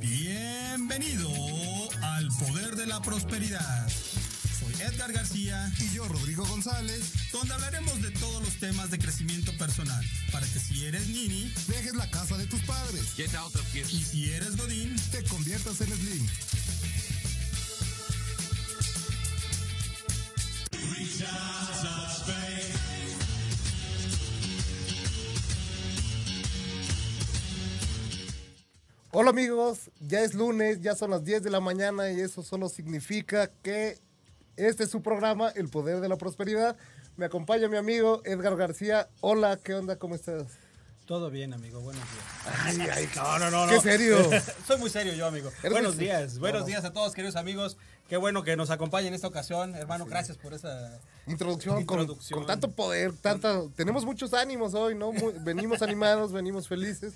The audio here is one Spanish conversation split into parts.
Bienvenido al Poder de la Prosperidad. Soy Edgar García y yo, Rodrigo González, donde hablaremos de todos los temas de crecimiento personal, para que si eres Nini, dejes la casa de tus padres. Y si eres Godín, te conviertas en Slim. Hola amigos, ya es lunes, ya son las 10 de la mañana y eso solo significa que este es su programa, El Poder de la Prosperidad. Me acompaña mi amigo Edgar García. Hola, ¿qué onda? ¿Cómo estás? Todo bien, amigo. Buenos días. Ay, ay, No, no, no. qué no. serio. Soy muy serio yo, amigo. Buenos muy- días. Buenos No. días a todos, queridos amigos. Qué bueno que nos acompañen en esta ocasión. Hermano, gracias por esa... Introducción, con- Introducción. Con, tanto poder, tanta... Tenemos muchos ánimos hoy, ¿no? Muy- venimos animados, venimos felices.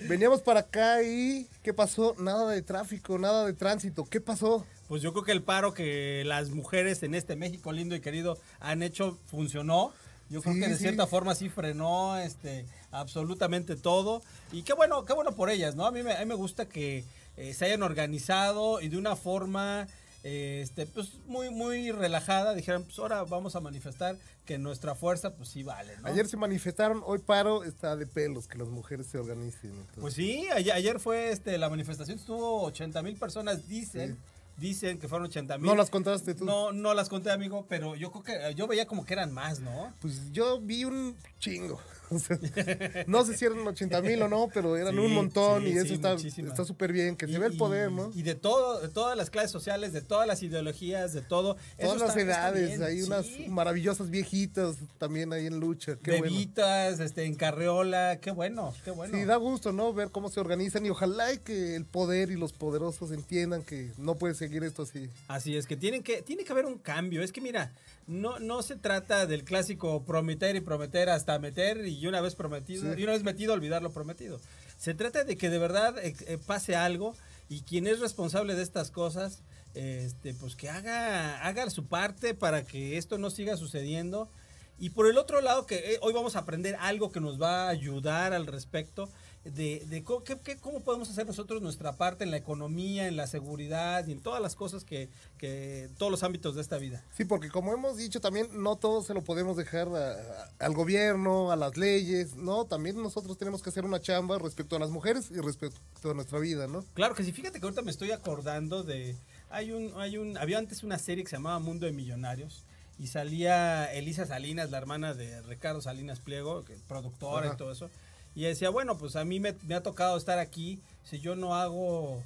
Veníamos para acá y ¿qué pasó? Nada de tráfico, nada de tránsito. ¿Qué pasó? Pues yo creo que el paro que las mujeres en este México lindo y querido han hecho funcionó. Yo creo Sí, que de sí. cierta forma sí frenó este, absolutamente todo. Y qué bueno, qué bueno por ellas, ¿no? A mí me, a mí me gusta que eh, se hayan organizado y de una forma este, pues, muy, muy relajada dijeron, pues ahora vamos a manifestar que nuestra fuerza pues sí vale, ¿no? Ayer se manifestaron, hoy paro, está de pelos que las mujeres se organicen. entonces. Pues sí, ayer, ayer fue este, la manifestación, estuvo 80 mil personas, dicen. Dicen que fueron 80 mil. ¿No las contaste tú? No, no las conté, amigo, pero yo creo que yo veía como que eran más, ¿no? Pues yo vi un chingo. O sea, no sé si eran 80 mil o no, pero eran Sí, un montón sí, y eso sí, está súper bien, que se ve el poder, ¿no? Y de todo, de todas las clases sociales, de todas las ideologías, de todo. Eso Todas las está- está edades, bien, hay unas maravillosas viejitas también ahí en lucha. Qué bueno. Bebitas, este, en carreola, qué bueno, qué bueno. Sí, da gusto, ¿no? Ver cómo se organizan y ojalá y que el poder y los poderosos entiendan que no puede seguir esto así. Así es que tienen que tiene que haber un cambio. Es que mira, no no se trata del clásico prometer y prometer hasta meter y una vez prometido Sí. y una vez metido olvidar lo prometido. Se trata de que de verdad eh, eh, pase algo y quien es responsable de estas cosas, este, pues que haga haga su parte para que esto no siga sucediendo. Y por el otro lado, que eh, hoy vamos a aprender algo que nos va a ayudar al respecto de, de co- qué- qué- cómo podemos hacer nosotros nuestra parte en la economía, en la seguridad y en todas las cosas que, que todos los ámbitos de esta vida. Sí, porque como hemos dicho también, no todo se lo podemos dejar a- a- al gobierno, a las leyes, ¿no? También nosotros tenemos que hacer una chamba respecto a las mujeres y respecto a nuestra vida, ¿no? Claro que sí, fíjate que ahorita me estoy acordando de hay un hay un había antes una serie que se llamaba Mundo de Millonarios y salía Elisa Salinas, la hermana de Ricardo Salinas Pliego, que productora Ajá. y todo eso. Y decía, bueno, pues a mí me, me ha tocado estar aquí, si yo no hago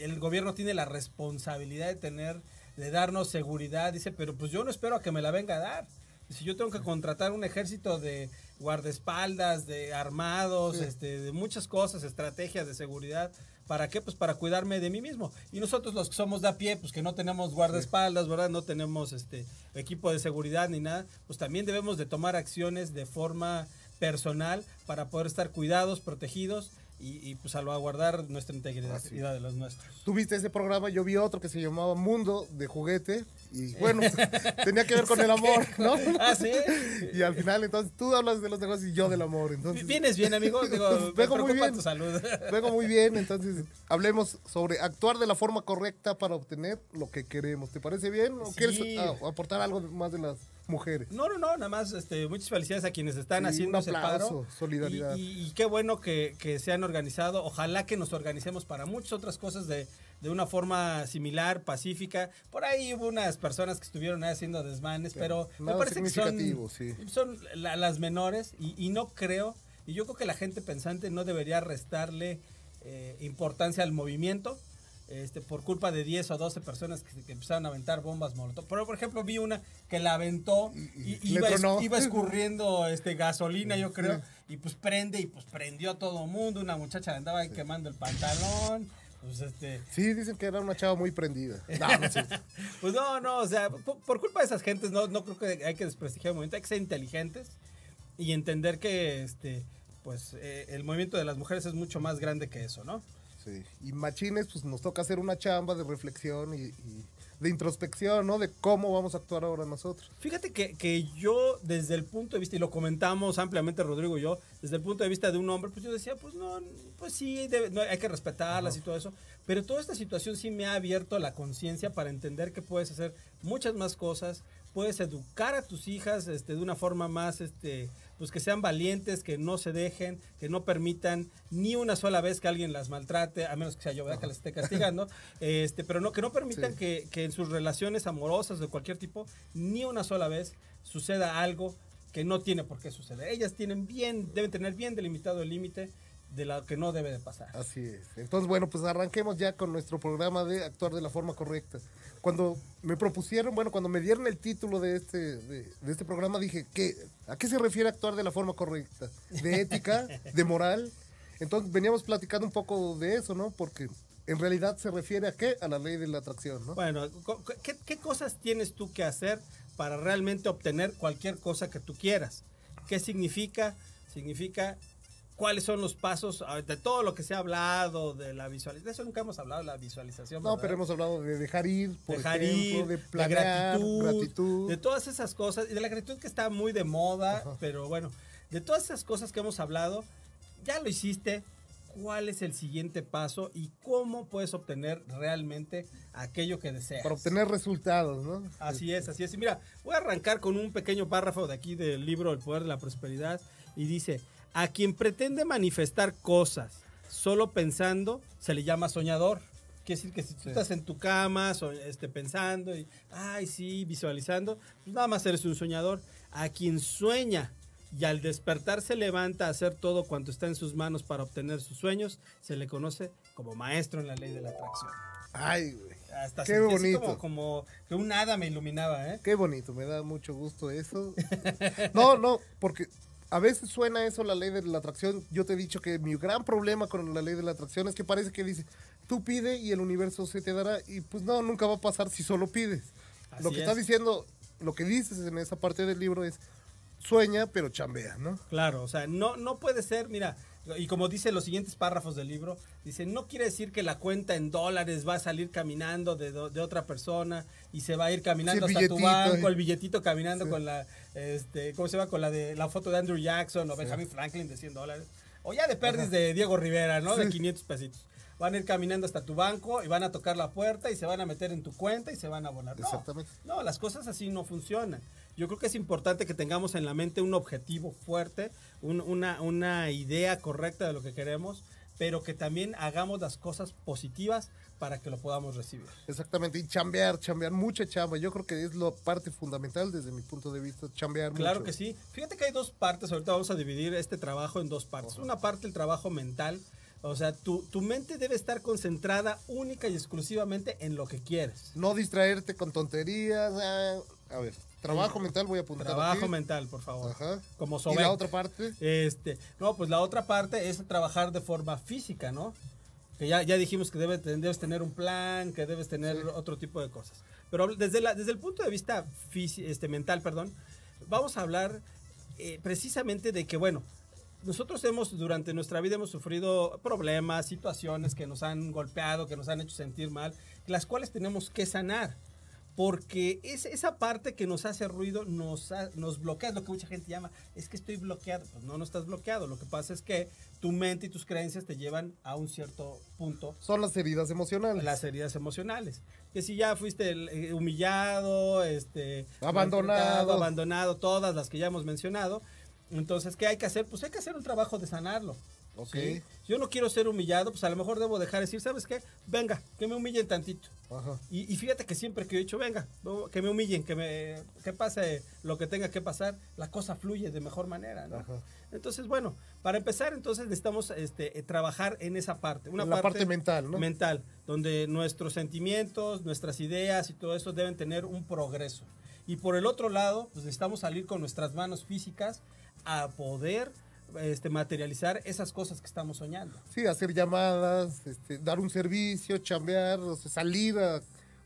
el gobierno tiene la responsabilidad de tener de darnos seguridad, dice, pero pues yo no espero a que me la venga a dar. Si yo tengo que contratar un ejército de guardaespaldas, de armados, Sí. este, de muchas cosas, estrategias de seguridad. ¿Para qué? Pues para cuidarme de mí mismo. Y nosotros los que somos de a pie, pues que no tenemos guardaespaldas, ¿verdad? No tenemos este equipo de seguridad ni nada, pues también debemos de tomar acciones de forma personal para poder estar cuidados, protegidos y, y, pues salvaguardar nuestra integridad Así. de los nuestros. Tú viste ese programa, yo vi otro que se llamaba Mundo de Juguete y bueno, tenía que ver con el amor, ¿no? Ah, ¿sí? Y al final, entonces, tú hablas de los negocios y yo del amor, entonces... Vienes bien, amigo. Digo, me Vengo muy preocupa bien. tu salud. Luego muy bien, entonces hablemos sobre actuar de la forma correcta para obtener lo que queremos. ¿Te parece bien? ¿O Sí. quieres ah, aportar algo más de las mujeres. No, no, no, nada más este, muchas felicidades a quienes están Sí, haciendo ese paro. solidaridad. Y, y- y qué bueno que, que se han organizado. Ojalá que nos organicemos para muchas otras cosas de, de una forma similar, pacífica. Por ahí hubo unas personas que estuvieron ahí haciendo desmanes, pero me parece que son, sí. son la- las menores y, y no creo, y yo creo que la gente pensante no debería restarle eh, importancia al movimiento. Este, por culpa de 10 o 12 personas que, que empezaron a aventar bombas molotov. Pero, por ejemplo, vi una que la aventó y, y iba, es- escurriendo este, gasolina, yo creo, y pues prende y pues prendió a todo mundo. Una muchacha le andaba ahí quemando el pantalón. Pues este, Sí, dicen que era una chava muy prendida. No, no sé. pues no, no, o sea, por, por culpa de esas gentes, no, no creo que hay que desprestigiar el movimiento, hay que ser inteligentes y entender que este, pues eh, el movimiento de las mujeres es mucho más grande que eso, ¿no? Sí. Y machines, pues nos toca hacer una chamba de reflexión y, y de introspección, ¿no? De cómo vamos a actuar ahora nosotros. Fíjate que, que yo, desde el punto de vista, y lo comentamos ampliamente Rodrigo y yo, desde el punto de vista de un hombre, pues yo decía, pues no, pues sí, debe- no, hay que respetarlas y todo eso. Pero toda esta situación sí me ha abierto la conciencia para entender que puedes hacer muchas más cosas, puedes educar a tus hijas este, de una forma más, este, pues que sean valientes, que no se dejen, que no permitan ni una sola vez que alguien las maltrate, a menos que sea yo, ¿verdad? Que las esté castigando, este, pero no, que no permitan Sí. que, que en sus relaciones amorosas de cualquier tipo, ni una sola vez suceda algo que no tiene por qué suceder. Ellas tienen bien, deben tener bien delimitado el límite de lo que no debe de pasar. Así es. Entonces, bueno, pues arranquemos ya con nuestro programa de actuar de la forma correcta. Cuando me propusieron, bueno, cuando me dieron el título de este, de, de este programa, dije, ¿qué, ¿a qué se refiere actuar de la forma correcta? ¿De ética? ¿De moral? Entonces veníamos platicando un poco de eso, ¿no? Porque en realidad se refiere a qué? A la ley de la atracción, ¿no? Bueno, ¿qué, qué cosas tienes tú que hacer para realmente obtener cualquier cosa que tú quieras? ¿Qué significa? Significa cuáles son los pasos ah, de todo lo que se ha hablado de la visualización. De eso nunca hemos hablado, la visualización. No, ¿verdad? pero hemos hablado de dejar ir, por dejar ejemplo, ir, de de planear, gratitud, gratitud. de todas esas cosas, y de la gratitud que está muy de moda, Ajá. pero bueno, de todas esas cosas que hemos hablado, ya lo hiciste, ¿cuál es el siguiente paso y cómo puedes obtener realmente aquello que deseas? Para obtener resultados, ¿no? Así es, así es. Y mira, voy a arrancar con un pequeño párrafo de aquí del libro El Poder de la Prosperidad y dice, a quien pretende manifestar cosas solo pensando, se le llama soñador. Quiere decir que si tú Sí. estás en tu cama so- este, pensando y, ay, sí, visualizando, pues nada más eres un soñador. A quien sueña y al despertar se levanta a hacer todo cuanto está en sus manos para obtener sus sueños, se le conoce como maestro en la ley de la atracción. Ay, güey. Hasta Qué bonito. Como, como que un hada me iluminaba, ¿eh? Qué bonito, me da mucho gusto eso. No, no, porque a veces suena eso la ley de la atracción. Yo te he dicho que mi gran problema con la ley de la atracción es que parece que dice, tú pide y el universo se te dará. Y pues no, nunca va a pasar si solo pides. lo que es. estás diciendo, lo que dices en esa parte del libro es, sueña pero chambea, ¿no? Claro, o sea, no, no puede ser, mira, y como dice los siguientes párrafos del libro, dice, no quiere decir que la cuenta en dólares va a salir caminando de, do- de otra persona y se va a ir caminando Sí, hasta tu banco, eh. el billetito caminando Sí. con la, este, ¿cómo se llama? Con la de la foto de Andrew Jackson o Benjamin Franklin de 100 dólares. O ya de pérdidas de Diego Rivera, ¿no? De Sí. 500 pesitos. Van a ir caminando hasta tu banco y van a tocar la puerta y se van a meter en tu cuenta y se van a abonar. No, Exactamente. no, las cosas así no funcionan. Yo creo que es importante que tengamos en la mente un objetivo fuerte, un- una, una idea correcta de lo que queremos, pero que también hagamos las cosas positivas para que lo podamos recibir. Exactamente, y chambear, chambear, mucha chamba. Yo creo que es la parte fundamental desde mi punto de vista, chambear Claro mucho. que sí. Fíjate que hay dos partes, ahorita vamos a dividir este trabajo en dos partes. Una parte el trabajo mental, o sea, tu, tu mente debe estar concentrada única y exclusivamente en lo que quieres. No distraerte con tonterías. ah, a ver, trabajo mental voy a apuntar Trabajo aquí. mental, por favor. Ajá. Como Y Sobek. la otra parte, Este, no, pues la otra parte es trabajar de forma física, ¿no? Que ya, ya dijimos que debe- debes tener un plan, que debes tener Sí. otro tipo de cosas. Pero desde, la, desde el punto de vista fisi- este, mental, perdón, vamos a hablar eh, precisamente de que, bueno, nosotros hemos, durante nuestra vida hemos sufrido problemas, situaciones que nos han golpeado, que nos han hecho sentir mal, las cuales tenemos que sanar. Porque es esa parte que nos hace ruido nos, nos bloquea, es lo que mucha gente llama, es que estoy bloqueado. Pues no, no estás bloqueado. Lo que pasa es que tu mente y tus creencias te llevan a un cierto punto Son las heridas emocionales. las heridas emocionales. Que si ya fuiste eh, humillado, este, Abandonado. abandonado, todas las que ya hemos mencionado. Entonces, ¿qué hay que hacer? Pues hay que hacer un trabajo de sanarlo. Ok. ¿sí? Yo no quiero ser humillado, pues a lo mejor debo dejar de decir, ¿sabes qué? Venga, que me humillen tantito. Ajá. Y, y fíjate que siempre que yo he dicho, venga, que me humillen, que me que pase lo que tenga que pasar, la cosa fluye de mejor manera, ¿no? Ajá. Entonces, bueno, para empezar, entonces necesitamos este, trabajar en esa parte. Una En la parte mental, ¿no? Mental, donde nuestros sentimientos, nuestras ideas y todo eso deben tener un progreso. Y por el otro lado, pues necesitamos salir con nuestras manos físicas a poder este, materializar esas cosas que estamos soñando. Sí, hacer llamadas, este, dar un servicio, chambear, o sea, salir a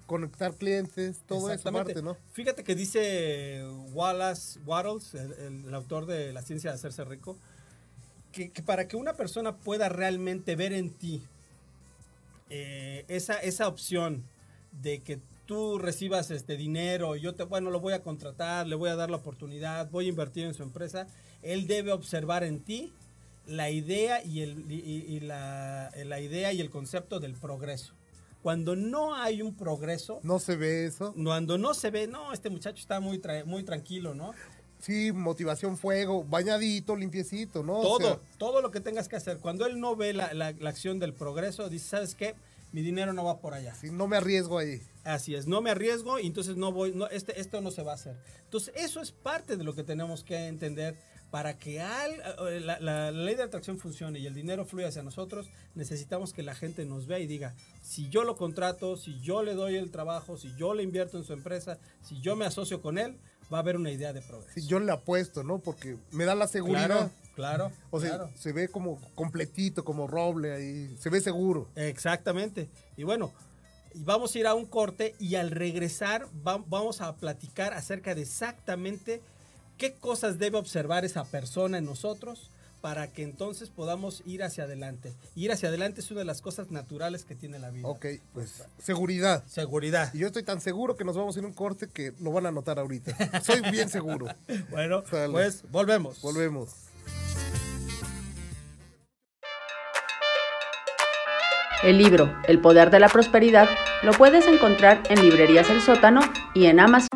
conectar clientes, todo eso parte, ¿no? Fíjate que dice Wallace Wattles, el, el- el autor de La ciencia de hacerse rico, que, que para que una persona pueda realmente ver en ti eh, esa, esa opción de que tú recibas este dinero, yo te, bueno, lo voy a contratar, le voy a dar la oportunidad, voy a invertir en su empresa, él debe observar en ti la idea y, el, y, y la, la idea y el concepto del progreso. Cuando no hay un progreso, No se ve eso. cuando no se ve, no, este muchacho está muy, tra- muy tranquilo, ¿no? Sí, motivación, fuego, bañadito, limpiecito, ¿no? O todo, sea, todo lo que tengas que hacer. Cuando él no ve la, la- la acción del progreso, dice, ¿sabes qué? Mi dinero no va por allá. sí, no me arriesgo ahí. Así es, no me arriesgo y entonces no voy, no, este, esto no se va a hacer. Entonces, eso es parte de lo que tenemos que entender para que al- eh, la, ley de atracción funcione y el dinero fluya hacia nosotros, necesitamos que la gente nos vea y diga, si yo lo contrato, si yo le doy el trabajo, si yo le invierto en su empresa, si yo me asocio con él, va a haber una idea de progreso. Sí, yo le apuesto, ¿no? Porque me da la seguridad. Claro, claro. o sea, claro. se ve como completito, como roble ahí. Se ve seguro. Exactamente. Y bueno, vamos a ir a un corte y al regresar va- vamos a platicar acerca de exactamente qué cosas debe observar esa persona en nosotros para que entonces podamos ir hacia adelante. Ir hacia adelante es una de las cosas naturales que tiene la vida. Ok, pues seguridad. Seguridad. Y yo estoy tan seguro que nos vamos a ir a un corte que lo van a notar ahorita. Soy bien seguro. Bueno, pues volvemos. Volvemos. El libro El Poder de la Prosperidad lo puedes encontrar en Librerías El Sótano y en Amazon.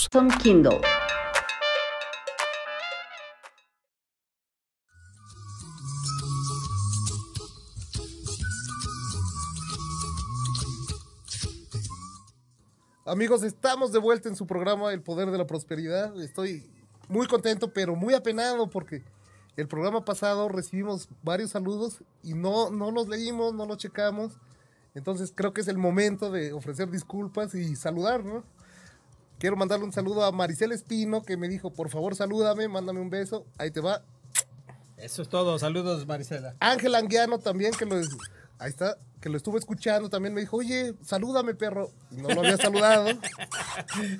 Son Kindle. Amigos, estamos de vuelta en su programa El Poder de la Prosperidad. Estoy muy contento, pero muy apenado porque el programa pasado recibimos varios saludos y no, no los leímos, no los checamos. Entonces creo que es el momento de ofrecer disculpas y saludar, ¿no? Quiero mandarle un saludo a Maricel Espino que me dijo, por favor salúdame, mándame un beso. Ahí te va. Eso es todo. Saludos, Marisela. Ángel Anguiano también, que lo, ahí está, que lo estuvo escuchando, también me dijo, oye, salúdame, perro. Y no lo había saludado.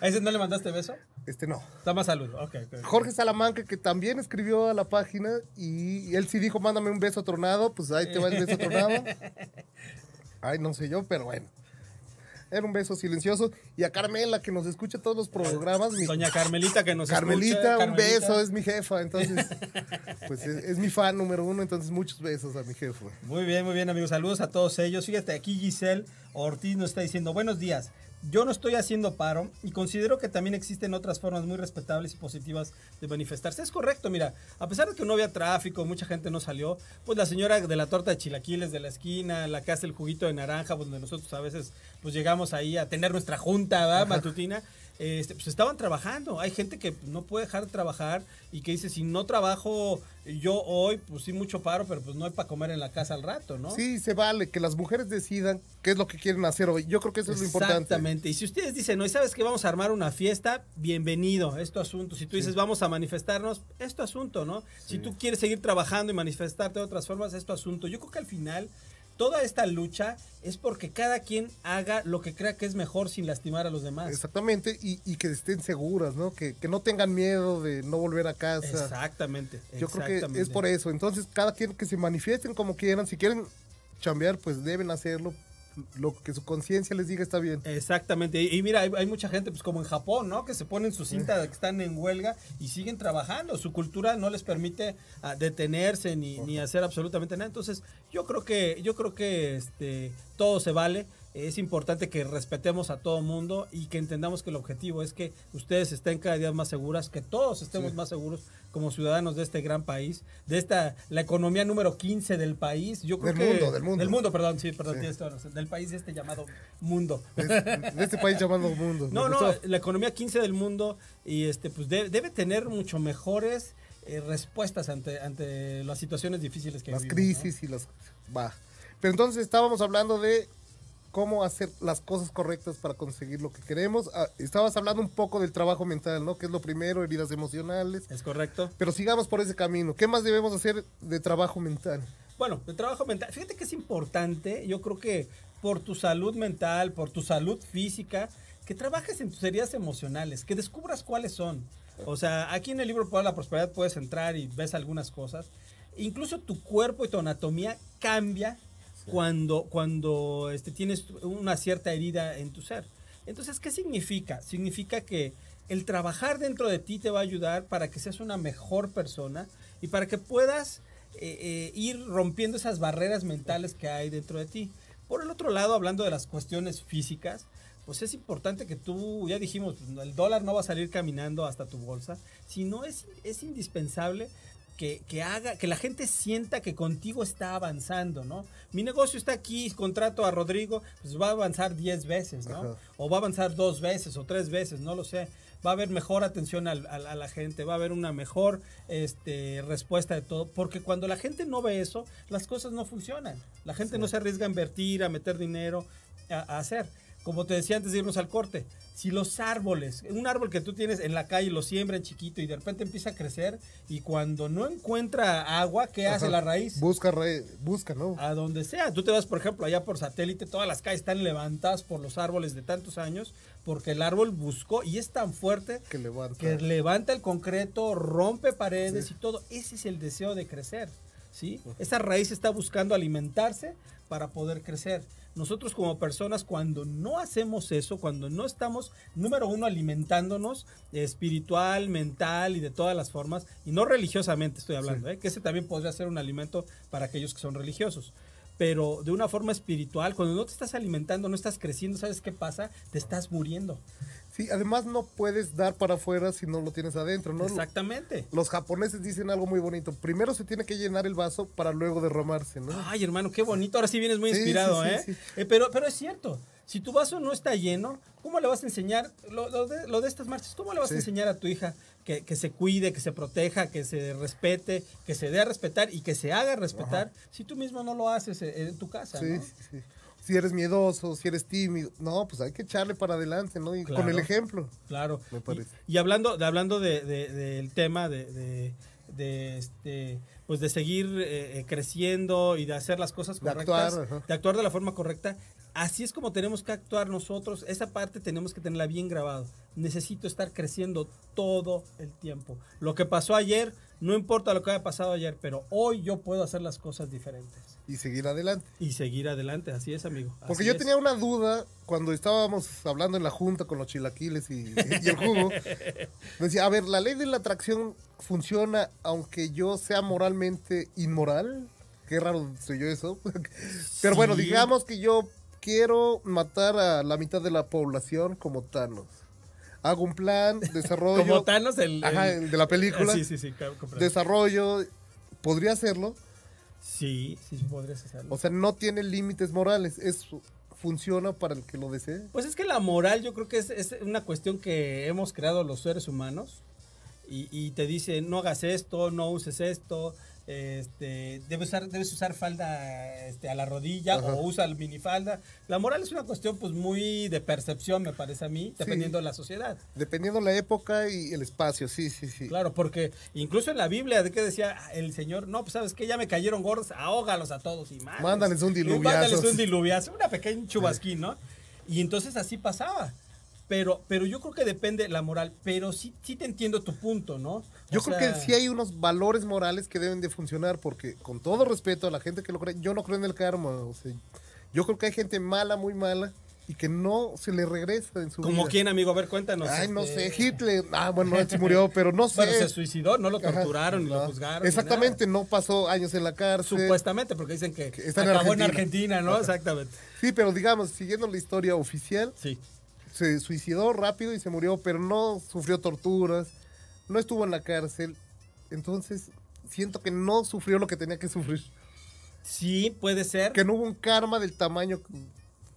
¿A ese no le mandaste beso? Este no. Está más saludo. Ok, ok. Jorge Salamanca, que también escribió a la página y él sí dijo, mándame un beso tronado, pues ahí te va el beso tronado. Ay, no sé yo, pero bueno. Era un beso silencioso. Y a Carmela, que nos escucha todos los programas. mi- Doña Carmelita que nos Carmelita, escucha. un Carmelita. beso, es mi jefa. Entonces, pues es, es mi fan número uno, entonces muchos besos a mi jefa. Muy bien, muy bien, amigos. Saludos a todos ellos. Fíjate, aquí Giselle Ortiz nos está diciendo, buenos días. Yo no estoy haciendo paro y considero que también existen otras formas muy respetables y positivas de manifestarse. Es correcto, mira, a pesar de que no había tráfico, mucha gente no salió, pues la señora de la torta de chilaquiles de la esquina, la que hace el juguito de naranja, pues, donde nosotros a veces pues llegamos ahí a tener nuestra junta ¿verdad? matutina, este, pues estaban trabajando. Hay gente que no puede dejar de trabajar y que dice, si no trabajo yo hoy, pues sí mucho paro, pero pues no hay para comer en la casa al rato, ¿no? Sí, se vale que las mujeres decidan qué es lo que quieren hacer hoy. Yo creo que eso es lo importante. Exactamente. Y si ustedes dicen, no, ¿y sabes que vamos a armar una fiesta? Bienvenido, es tu asunto. Si tú dices, vamos a manifestarnos, es tu asunto, ¿no? Si tú quieres seguir trabajando y manifestarte de otras formas, es tu asunto. Yo creo que al final toda esta lucha es porque cada quien haga lo que crea que es mejor sin lastimar a los demás. Exactamente, y, y que estén seguras, ¿no? Que, que, no tengan miedo de no volver a casa. Exactamente. Yo creo que es por eso. Entonces, cada quien que se manifiesten como quieran, si quieren chambear, pues deben hacerlo. Lo que su conciencia les diga está bien. Exactamente. Y, y mira, hay, hay, mucha gente, pues como en Japón, ¿no? Que se ponen su cinta que están en huelga y siguen trabajando. Su cultura no les permite uh, detenerse ni, ni, hacer absolutamente nada. Entonces, yo creo que, yo creo que este, todo se vale es importante que respetemos a todo mundo y que entendamos que el objetivo es que ustedes estén cada día más seguras, que todos estemos sí. más seguros como ciudadanos de este gran país, de esta la economía número 15 del país. Yo creo del que mundo, del mundo. Del mundo, perdón, sí, perdón, sí. tienes del país de este llamado mundo. De, de este país llamado mundo. No, no, la economía 15 del mundo y este pues debe, debe tener mucho mejores eh, respuestas ante ante las situaciones difíciles que las vivimos, crisis ¿no? y las va. Pero entonces estábamos hablando de cómo hacer las cosas correctas para conseguir lo que queremos. Ah, estabas hablando un poco del trabajo mental, ¿no? Que es lo primero, heridas emocionales. Es correcto. Pero sigamos por ese camino. ¿Qué más debemos hacer de trabajo mental? Bueno, de trabajo mental. Fíjate que es importante, yo creo que por tu salud mental, por tu salud física, que trabajes en tus heridas emocionales, que descubras cuáles son. O sea, aquí en el libro Para la Prosperidad puedes entrar y ves algunas cosas. Incluso tu cuerpo y tu anatomía cambia cuando, cuando este, tienes una cierta herida en tu ser. Entonces, ¿qué significa? Significa que el trabajar dentro de ti te va a ayudar para que seas una mejor persona y para que puedas eh, eh, ir rompiendo esas barreras mentales que hay dentro de ti. Por el otro lado, hablando de las cuestiones físicas, pues es importante que tú, ya dijimos, el dólar no va a salir caminando hasta tu bolsa, sino es, es indispensable que, que, haga, que la gente sienta que contigo está avanzando, ¿no? Mi negocio está aquí, contrato a Rodrigo, pues va a avanzar 10 veces, ¿no? Ajá. O va a avanzar dos veces o tres veces, no lo sé. Va a haber mejor atención a, a, a la gente, va a haber una mejor este, respuesta de todo, porque cuando la gente no ve eso, las cosas no funcionan. La gente sí. no se arriesga a invertir, a meter dinero, a, a hacer como te decía antes de irnos al corte, si los árboles, un árbol que tú tienes en la calle lo siembra en chiquito y de repente empieza a crecer y cuando no encuentra agua, ¿qué Ajá. hace la raíz? Busca, busca, ¿no? A donde sea. Tú te vas, por ejemplo, allá por satélite, todas las calles están levantadas por los árboles de tantos años porque el árbol buscó y es tan fuerte que levanta, que levanta el concreto, rompe paredes sí. y todo. Ese es el deseo de crecer. ¿sí? Esa raíz está buscando alimentarse para poder crecer. Nosotros como personas cuando no hacemos eso, cuando no estamos, número uno, alimentándonos espiritual, mental y de todas las formas, y no religiosamente estoy hablando, sí. ¿eh? que ese también podría ser un alimento para aquellos que son religiosos, pero de una forma espiritual, cuando no te estás alimentando, no estás creciendo, ¿sabes qué pasa? Te estás muriendo. Sí, además no puedes dar para afuera si no lo tienes adentro, ¿no? Exactamente. Los japoneses dicen algo muy bonito. Primero se tiene que llenar el vaso para luego derramarse, ¿no? Ay, hermano, qué bonito. Ahora sí vienes muy inspirado, sí, sí, ¿eh? Sí, eh pero, pero es cierto. Si tu vaso no está lleno, ¿cómo le vas a enseñar lo, lo, de, lo de, estas marchas? ¿Cómo le vas a enseñar a tu hija que, que, se cuide, que se proteja, que se respete, que se dé a respetar y que se haga respetar Ajá. si tú mismo no lo haces en tu casa? Sí, ¿no? sí, sí si eres miedoso, si eres tímido. No, pues hay que echarle para adelante, ¿no? Y claro, con el ejemplo. Claro. Me parece. Y, y hablando, de, hablando de, de, del tema de, de, este, pues de seguir eh, creciendo y de hacer las cosas correctas, de actuar, de actuar de la forma correcta, así es como tenemos que actuar nosotros. Esa parte tenemos que tenerla bien grabado. Necesito estar creciendo todo el tiempo. Lo que pasó ayer, no importa lo que haya pasado ayer, pero hoy yo puedo hacer las cosas diferentes. Y seguir adelante. Y seguir adelante, así es, amigo. Así Porque yo es. tenía una duda cuando estábamos hablando en la junta con los chilaquiles y, y el jugo. Decía, a ver, ¿la ley de la atracción funciona aunque yo sea moralmente inmoral? Qué raro soy yo eso. Pero sí. bueno, digamos que yo quiero matar a la mitad de la población como Thanos. Hago un plan, desarrollo. Como Thanos, el, Ajá, el- el de la película. Sí, sí, sí. comprendo. Desarrollo, podría hacerlo. Sí, sí, sí, podrías hacerlo. O sea, no tiene límites morales. Es, funciona para el que lo desee. Pues es que la moral yo creo que es, es una cuestión que hemos creado los seres humanos y, y te dice no hagas esto, no uses esto, este, debes usar, debes usar falda este, a la rodilla Ajá. o usa el minifalda. La moral es una cuestión pues muy de percepción me parece a mí, dependiendo de la sociedad. Dependiendo la época y el espacio, sí, sí, sí. Claro, porque incluso en la Biblia, ¿de qué decía el Señor? No, pues sabes que ya me cayeron gordos, ahógalos a todos y más. Mándales un diluviazo. Mándales un diluviazo, una pequeña chubasquín, ¿no? Y entonces así pasaba. Pero, pero yo creo que depende la moral, pero sí, sí te entiendo tu punto, ¿no? O Yo creo sea, que sí hay unos valores morales que deben de funcionar porque con todo respeto a la gente que lo cree, yo no creo en el karma. O sea, yo creo que hay gente mala, muy mala y que no se le regresa en su Como quién, amigo, a ver, cuéntanos. Ay, no este, sé, Hitler. Ah, bueno, él sí murió, pero no sé. Bueno, se suicidó, no lo Ajá, torturaron lo no. juzgaron. ni Exactamente, no pasó años en la cárcel. Supuestamente, porque dicen que, Que está en acabó en Argentina. Argentina, ¿no? Exactamente. Sí, pero digamos, siguiendo la historia oficial, Sí. Se suicidó rápido y se murió, pero no sufrió torturas, no estuvo en la cárcel. Entonces, siento que no sufrió lo que tenía que sufrir. Sí, puede ser. Que no hubo un karma del tamaño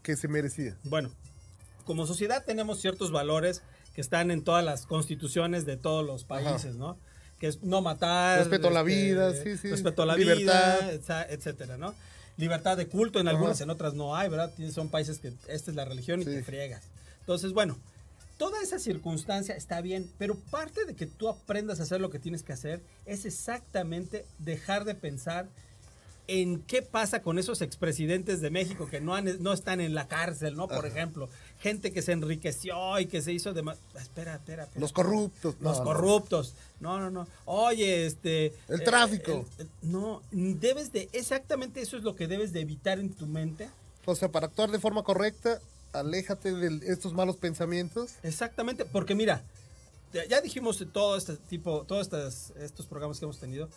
que se merecía. Bueno, como sociedad tenemos ciertos valores que están en todas las constituciones de todos los países, ¿no? Que es no matar. este, Respeto a la vida, sí, sí. Respeto a la Libertad. vida, etcétera, ¿no? Libertad de culto en algunas, en otras no hay, ¿verdad? Son países que esta es la religión y Sí. te friegas. Entonces, bueno, toda esa circunstancia está bien, pero parte de que tú aprendas a hacer lo que tienes que hacer es exactamente dejar de pensar en qué pasa con esos expresidentes de México que no, han- no están en la cárcel, ¿no? Por ejemplo, gente que se enriqueció y que se hizo de... ma- Espera, espera, espera. Los corruptos. Los no, corruptos. No, no, no. Oye, este... El tráfico. el- el- no, debes de... Exactamente eso es lo que debes de evitar en tu mente. O sea, para actuar de forma correcta, aléjate de estos malos pensamientos. Exactamente, porque mira, ya dijimos de todo este tipo, todos estos, estos programas que hemos tenido,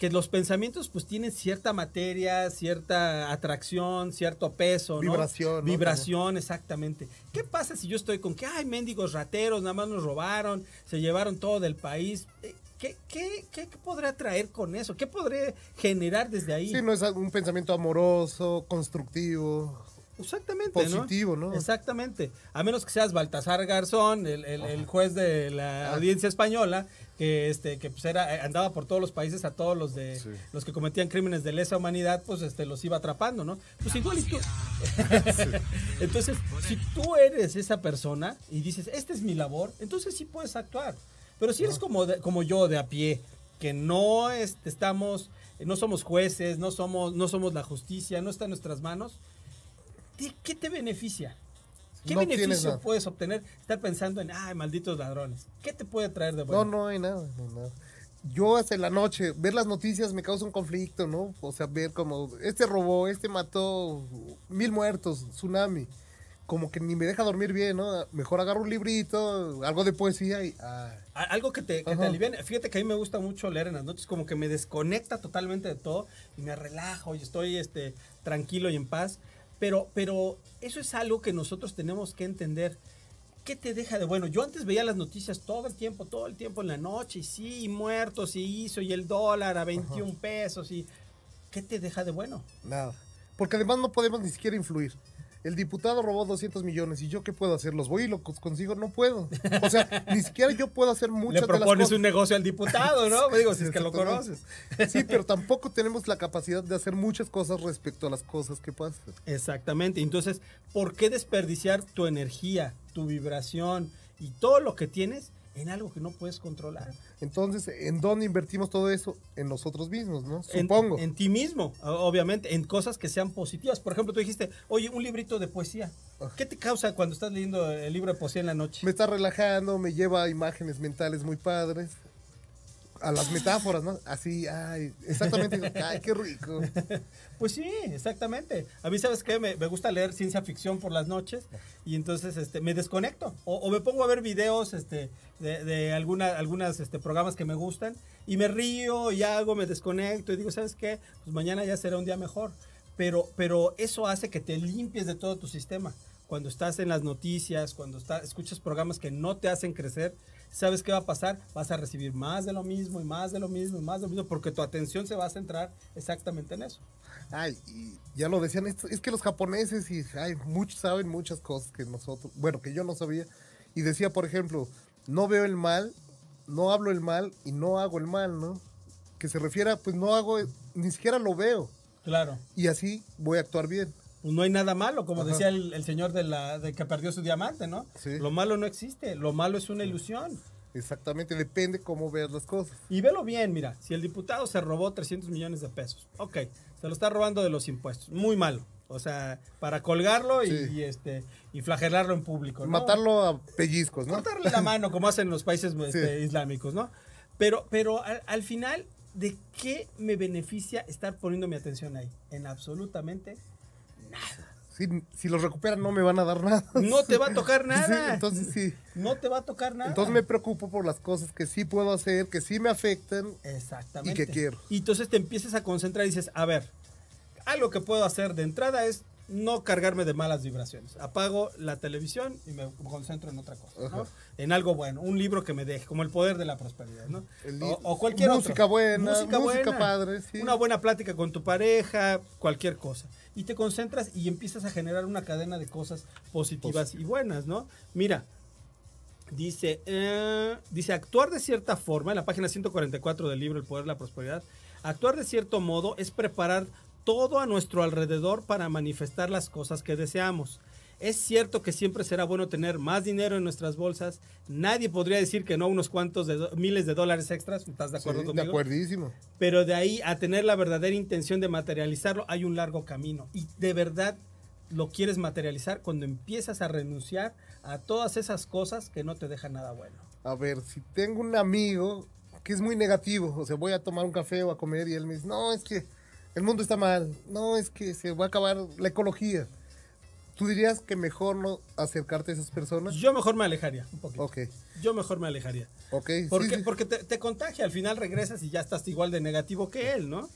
que los pensamientos pues tienen cierta materia, cierta atracción, cierto peso, ¿no? Vibración, ¿no? Vibración, exactamente. ¿Qué pasa si yo estoy con que, ay, mendigos rateros, nada más nos robaron, se llevaron todo del país? Eh, ¿Qué, qué, qué, qué podrá traer con eso? ¿Qué podré generar desde ahí? Sí, no es un pensamiento amoroso, constructivo. Exactamente, Positivo, ¿no? Exactamente. A menos que seas Baltasar Garzón, el, el- el juez de Ah. la audiencia española, que este, que pues era, eh, andaba por todos los países a todos los de Sí. los que cometían crímenes de lesa humanidad, pues este los iba atrapando, ¿no? Pues igual y tú. entonces, si tú eres esa persona y dices, esta es mi labor, entonces sí puedes actuar. Pero si eres como, de- como yo de a pie, que no este, estamos, no somos jueces, no somos, no somos la justicia, no está en nuestras manos, ¿de qué te beneficia? ¿Qué No beneficio puedes obtener estar pensando en, ay, malditos ladrones? ¿Qué te puede traer de No, bueno? no hay nada, no hay nada. Yo hasta en la noche, ver las noticias me causa un conflicto, ¿no? O sea, ver como, este robó, este mató, mil muertos, tsunami. Como que ni me deja dormir bien, ¿no? Mejor agarro un librito, algo de poesía y... ah, Algo que te, que te aliviane. Fíjate que a mí me gusta mucho leer en las noches, como que me desconecta totalmente de todo y me relajo y estoy este, tranquilo y en paz. Pero, pero eso es algo que nosotros tenemos que entender. ¿Qué te deja de bueno? Yo antes veía las noticias todo el tiempo, todo el tiempo en la noche, y sí, muertos, y hizo, y el dólar a 21 pesos, y ¿qué te deja de bueno? nada. Porque además no podemos ni siquiera influir. El diputado robó 200 millones y yo qué puedo hacer? ¿Los voy y los consigo? No puedo. O sea, ni siquiera yo puedo hacer muchas Le de las propones cosas. un negocio al diputado, ¿no? Me digo, si es que lo conoces. Sí, pero tampoco tenemos la capacidad de hacer muchas cosas respecto a las cosas que pasan. Exactamente. Entonces, ¿por qué desperdiciar tu energía, tu vibración y todo lo que tienes en algo que no puedes controlar? Entonces, ¿en dónde invertimos todo eso? En nosotros mismos, ¿no? Supongo. En, ti mismo, obviamente, en cosas que sean positivas. Por ejemplo, tú dijiste, oye, un librito de poesía. ¿Qué te causa cuando estás leyendo el libro de poesía en la noche? Me está relajando, me lleva a imágenes mentales muy padres. A las metáforas, ¿no? Así, ay, exactamente. Ay, qué rico. Pues sí, exactamente. A mí, ¿sabes qué? Me, gusta leer ciencia ficción por las noches y entonces este, me desconecto. O, me pongo a ver videos este, de, de alguna, algunas este, programas que me gustan y me río y hago, me desconecto y digo, ¿sabes qué? Pues mañana ya será un día mejor. pero, pero eso hace que te limpies de todo tu sistema. Cuando estás en las noticias, cuando está, escuchas programas que no te hacen crecer, ¿sabes qué va a pasar? Vas a recibir más de lo mismo y más de lo mismo y más de lo mismo porque tu atención se va a centrar exactamente en eso. Ay, y ya lo decían, es que los japoneses y ay, muchos saben muchas cosas que nosotros, bueno, que yo no sabía. Y decía, por ejemplo, no veo el mal, no hablo el mal y no hago el mal, ¿no? Que se refiere a, pues no hago, ni siquiera lo veo. Claro. Y así voy a actuar bien. Pues no hay nada malo, como Ajá. decía el, el señor de, la, de que perdió su diamante, ¿no? Sí. Lo malo no existe, lo malo es una ilusión. Exactamente, depende cómo veas las cosas. Y velo bien, mira, si el diputado se robó 300 millones de pesos, ok, se lo está robando de los impuestos, muy malo. O sea, para colgarlo y, Sí. y, este y flagelarlo en público. ¿no? Matarlo a pellizcos, ¿no? cortarle la mano como hacen los países este, islámicos, ¿no? Pero, pero al, al final, ¿de qué me beneficia estar poniendo mi atención ahí? En absolutamente Si, si los recuperan no me van a dar nada. no te va a tocar Sí, nada. entonces sí. no te va a tocar nada. Entonces me preocupo por las cosas que sí puedo hacer, que sí me afectan. Exactamente. ¿Y qué quiero? Y entonces te empiezas a concentrar y dices, a ver, algo que puedo hacer de entrada es no cargarme de malas vibraciones. Apago la televisión y me concentro en otra cosa, ¿no? En algo bueno, un libro que me deje, como El Poder de la Prosperidad, ¿no? El O, o cualquier música otro. buena, música padre, sí. Una buena plática con tu pareja, cualquier cosa. Y te concentras y empiezas a generar una cadena de cosas positivas y buenas, ¿no? Mira, Dice, eh, dice, actuar de cierta forma, en la página 144 del libro El Poder de la Prosperidad, actuar de cierto modo es preparar todo a nuestro alrededor para manifestar las cosas que deseamos. Es cierto que siempre será bueno tener más dinero en nuestras bolsas. Nadie podría decir que no unos cuantos de miles de dólares extras. ¿Estás de acuerdo Sí, conmigo? de acuerdísimo. Pero de ahí a tener la verdadera intención de materializarlo hay un largo camino. Y de verdad lo quieres materializar cuando empiezas a renunciar a todas esas cosas que no te dejan nada bueno. A ver, si tengo un amigo que es muy negativo, o sea, voy a tomar un café o a comer y él me dice, no, es que el mundo está mal, no, es que se va a acabar la ecología. ¿Tú dirías que mejor no acercarte a esas personas? Yo mejor me alejaría un poquito. Ok, Yo mejor me alejaría. ok. sí, ¿Por qué? sí, Porque te, te contagia, al final regresas y ya estás igual de negativo que él, ¿no?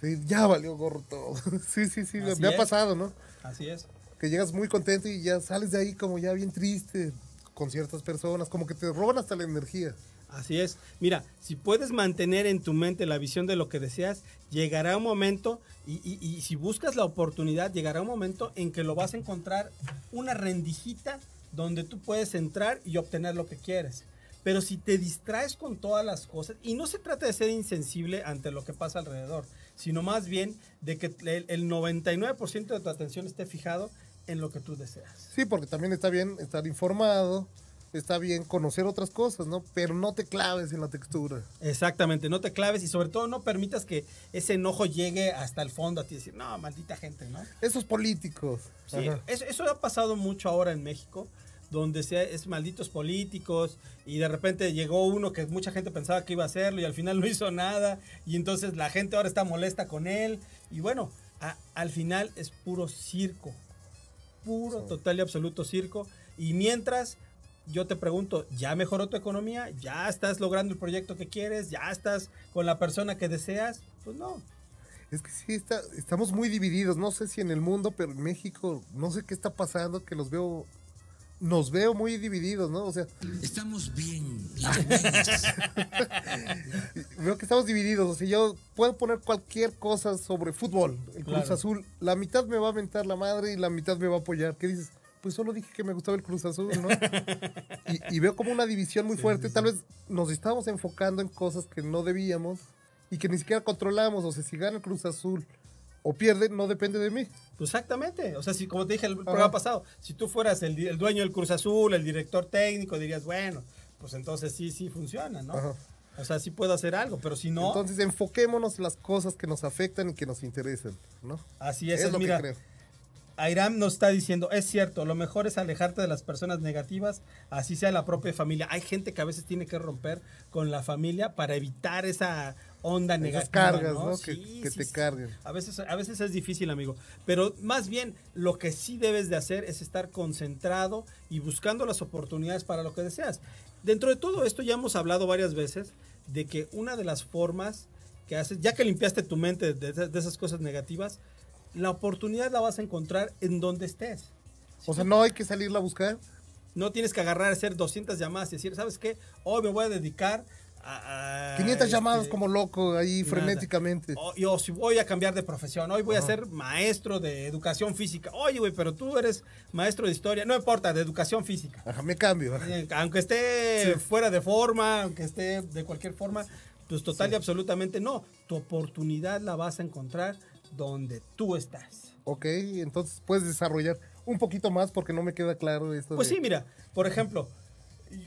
sí, ya valió gorro todo. sí, sí, sí, Así me ha es. pasado, ¿no? Así es. Que llegas muy contento y ya sales de ahí como ya bien triste con ciertas personas, como que te roban hasta la energía. Así es. Mira, si puedes mantener en tu mente la visión de lo que deseas, llegará un momento, y, si buscas la oportunidad, llegará un momento en que lo vas a encontrar una rendijita donde tú puedes entrar y obtener lo que quieres. Pero si te distraes con todas las cosas, y no se trata de ser insensible ante lo que pasa alrededor, sino más bien de que el, el 99% de tu atención esté fijado en lo que tú deseas. Sí, porque también está bien estar informado, está bien conocer otras cosas, ¿no? Pero no te claves en la textura. Exactamente, no te claves y sobre todo no permitas que ese enojo llegue hasta el fondo a ti y decir, no, maldita gente, ¿no? Esos políticos. Sí, eso, eso ha pasado mucho ahora en México, donde se, es malditos políticos y de repente llegó uno que mucha gente pensaba que iba a hacerlo y al final no hizo nada y entonces la gente ahora está molesta con él y bueno, a- al final es puro circo, puro, total y absoluto circo y mientras... Yo te pregunto, ¿ya mejoró tu economía? ¿Ya estás logrando el proyecto que quieres? ¿Ya estás con la persona que deseas? Pues no, Es que sí, está, estamos muy divididos. No sé si en el mundo, pero en México, no sé qué está pasando, que los veo, nos veo muy divididos, ¿no? O sea, Estamos bien, veo que estamos divididos. O sea, yo puedo poner cualquier cosa sobre fútbol, el Cruz Claro. Azul. La mitad me va a mentar la madre y la mitad me va a apoyar. ¿Qué dices? Pues solo dije que me gustaba el Cruz Azul, ¿no? y, y veo como una división muy fuerte. Tal vez nos estamos enfocando en cosas que no debíamos y que ni siquiera controlamos. O sea, si gana el Cruz Azul o pierde, no depende de mí. Pues exactamente. O sea, si como te dije el programa pasado, si tú fueras el, dueño del Cruz Azul, el director técnico, dirías, bueno, pues entonces sí, sí funciona, ¿no? Ajá. O sea, sí puedo hacer algo, pero si no, Entonces enfoquémonos en las cosas que nos afectan y que nos interesan, ¿no? así es. es lo Mira, que creo. Airam nos está diciendo, es cierto, lo mejor es alejarte de las personas negativas, así sea la propia familia. Hay gente que a veces tiene que romper con la familia para evitar esa onda negativa. Cargas, ¿no? ¿no? Que- Sí, que sí, te sí. carguen. A veces, a veces es difícil, amigo. Pero más bien, lo que sí debes de hacer es estar concentrado y buscando las oportunidades para lo que deseas. Dentro de todo esto ya hemos hablado varias veces de que una de las formas que haces, ya que limpiaste tu mente de, de- de esas cosas negativas, La oportunidad la vas a encontrar en donde estés. O sea, no hay que salirla a buscar. No tienes que agarrar, hacer 200 llamadas y decir, ¿sabes qué? Hoy me voy a dedicar a... a, 500 llamadas este, como loco ahí nada. frenéticamente. O, y- o si voy a cambiar de profesión, hoy voy a ser maestro de educación física. Oye, güey, pero tú eres maestro de historia. No importa, de educación física. Ajá, me cambio. ajá. Eh, Aunque esté fuera de forma, aunque esté de cualquier forma, pues total y absolutamente no. Tu oportunidad la vas a encontrar donde tú estás. Ok, entonces puedes desarrollar un poquito más porque no me queda claro esto. Pues de- sí, mira, por ejemplo,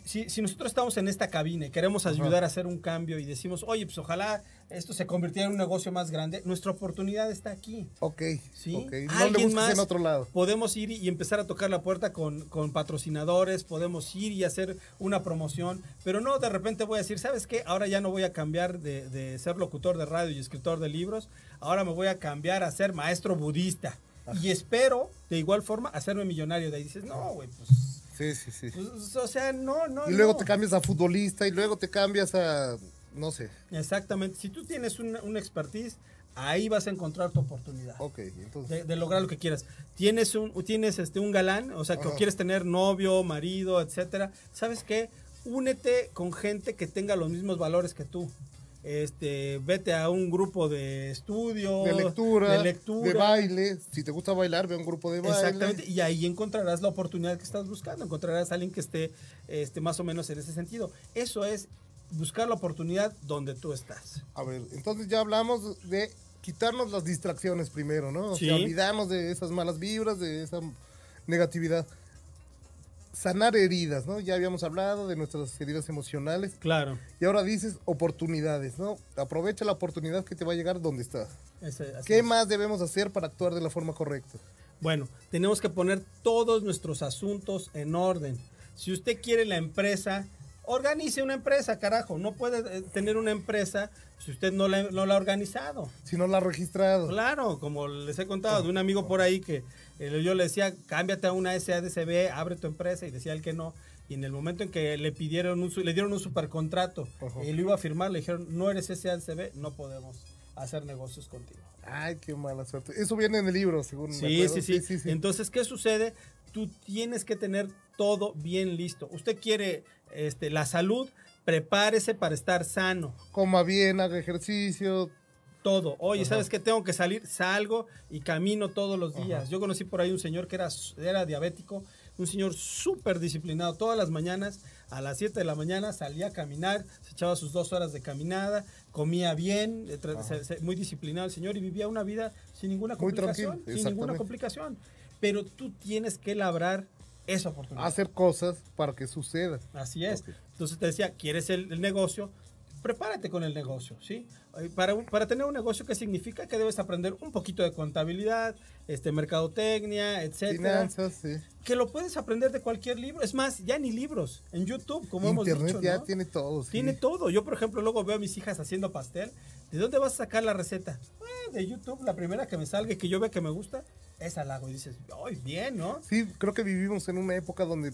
si, si nosotros estamos en esta cabina y queremos ayudar a hacer un cambio y decimos, oye, pues ojalá esto se convirtiera en un negocio más grande, nuestra oportunidad está aquí. Ok, ¿sí? ok. No Alguien más en otro lado. Podemos ir y empezar a tocar la puerta con, con patrocinadores, podemos ir y hacer una promoción, pero no de repente voy a decir, ¿sabes qué? Ahora ya no voy a cambiar de, de ser locutor de radio y escritor de libros, ahora me voy a cambiar a ser maestro budista. Y espero, de igual forma, hacerme millonario. De ahí dices, no, güey, pues, Sí, sí, sí. pues, o sea, no, no. y luego no. te cambias a futbolista y luego te cambias a, no sé. Exactamente. Si tú tienes una, una expertise, ahí vas a encontrar tu oportunidad. Ok, entonces. de, de lograr lo que quieras. Tienes un, tienes este un galán, o sea, que Ajá. quieres tener novio, marido, etcétera. ¿Sabes qué? Únete con gente que tenga los mismos valores que tú. Este, vete a un grupo de estudio, de lectura, de lectura. de baile. Si te gusta bailar, ve a un grupo de baile. Exactamente, y ahí encontrarás la oportunidad que estás buscando, encontrarás a alguien que esté este, más o menos en ese sentido. Eso es buscar la oportunidad donde tú estás. A ver, entonces ya hablamos de quitarnos las distracciones primero, ¿no? O Sí. sea, olvidarnos de esas malas vibras, de esa negatividad. Sanar heridas, ¿no? Ya habíamos hablado de nuestras heridas emocionales. Claro. Y ahora dices oportunidades, ¿no? Aprovecha la oportunidad que te va a llegar donde estás. ¿Qué es. más debemos hacer para actuar de la forma correcta? Bueno, tenemos que poner todos nuestros asuntos en orden. Si usted quiere la empresa, organice una empresa, carajo. No puede eh, tener una empresa si usted no la, no la ha organizado. Si no la has registrado. Claro, como les he contado de un amigo por ahí que eh, yo le decía, cámbiate a una SADCB, abre tu empresa, y decía él que no. Y en el momento en que le pidieron un, le dieron un supercontrato y lo iba a firmar, le dijeron, no eres SADCB, no podemos hacer negocios contigo. Ay, qué mala suerte. Eso viene en el libro, según me Sí, sí, sí, Entonces, ¿qué sucede? Tú tienes que tener todo bien listo. Usted quiere este, la salud, prepárese para estar sano. Coma bien, haga ejercicio. Todo. Oye, ¿sabes qué? Tengo que salir, salgo y camino todos los días. Yo conocí por ahí un señor que era, era diabético, un señor súper disciplinado. Todas las mañanas, a las 7 de la mañana, salía a caminar, se echaba sus dos horas de caminada, comía bien, eh, tra- se- se- muy disciplinado el señor y vivía una vida sin ninguna complicación. sin ninguna complicación. Pero tú tienes que labrar esa oportunidad. Hacer cosas para que suceda. Así es. Ok. Entonces te decía, ¿quieres el, el negocio? Prepárate con el negocio, ¿sí? Eh, Para, para tener un negocio, ¿qué significa? Que debes aprender un poquito de contabilidad, este, mercadotecnia, etcétera. Finanzas, sí. Que lo puedes aprender de cualquier libro. Es más, ya ni libros. En YouTube, como hemos Internet dicho, ya ¿no? tiene todo. sí. Tiene todo. Yo, por ejemplo, luego veo a mis hijas haciendo pastel. ¿De dónde vas a sacar la receta? "Eh, de YouTube, la primera que me salga y que yo vea que me gusta, esa la hago. Y dices, ¡ay, bien, ¿no? Sí, creo que vivimos en una época donde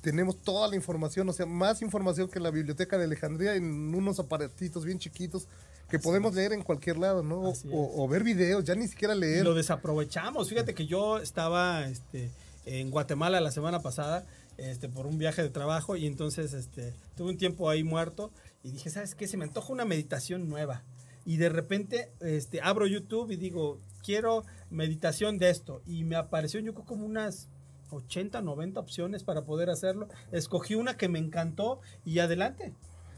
tenemos toda la información, o sea, más información que la biblioteca de Alejandría en unos aparatitos bien chiquitos que podemos leer en cualquier lado, ¿no? O, es. o- ver videos, ya ni siquiera leer. lo desaprovechamos. Fíjate que yo estaba este, en Guatemala la semana pasada este, por un viaje de trabajo y entonces este, tuve un tiempo ahí muerto y dije, ¿sabes qué? Se me antoja una meditación nueva. Y de repente este, abro YouTube y digo, quiero meditación de esto. Y me apareció yo creo como unas 80, 90 opciones para poder hacerlo. Escogí una que me encantó y adelante.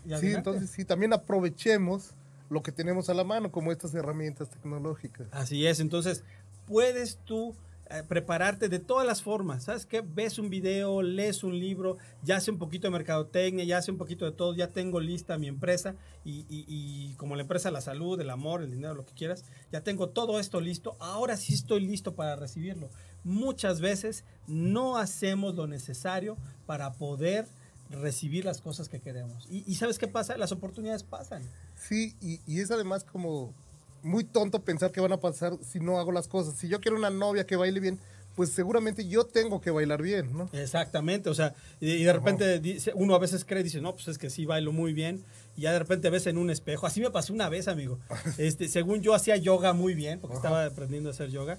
Y Sí, adelante. entonces sí, también aprovechemos lo que tenemos a la mano, como estas herramientas tecnológicas. Así es, entonces puedes tú prepararte de todas las formas, ¿sabes qué? Ves un video, lees un libro, ya hace un poquito de mercadotecnia, ya hace un poquito de todo, ya tengo lista mi empresa y, y- y como la empresa la salud, el amor, el dinero, lo que quieras, ya tengo todo esto listo, ahora sí estoy listo para recibirlo. Muchas veces no hacemos lo necesario para poder recibir las cosas que queremos. Y, y ¿sabes qué pasa? Las oportunidades pasan. Sí, y, y es además como muy tonto pensar que van a pasar si no hago las cosas. Si yo quiero una novia que baile bien, pues seguramente yo tengo que bailar bien, ¿no? Exactamente, o sea, y, de repente dice, uno a veces cree, dice, no, pues es que sí bailo muy bien, y ya de repente ves en un espejo, así me pasó una vez, amigo, este, según yo hacía yoga muy bien, porque estaba aprendiendo a hacer yoga,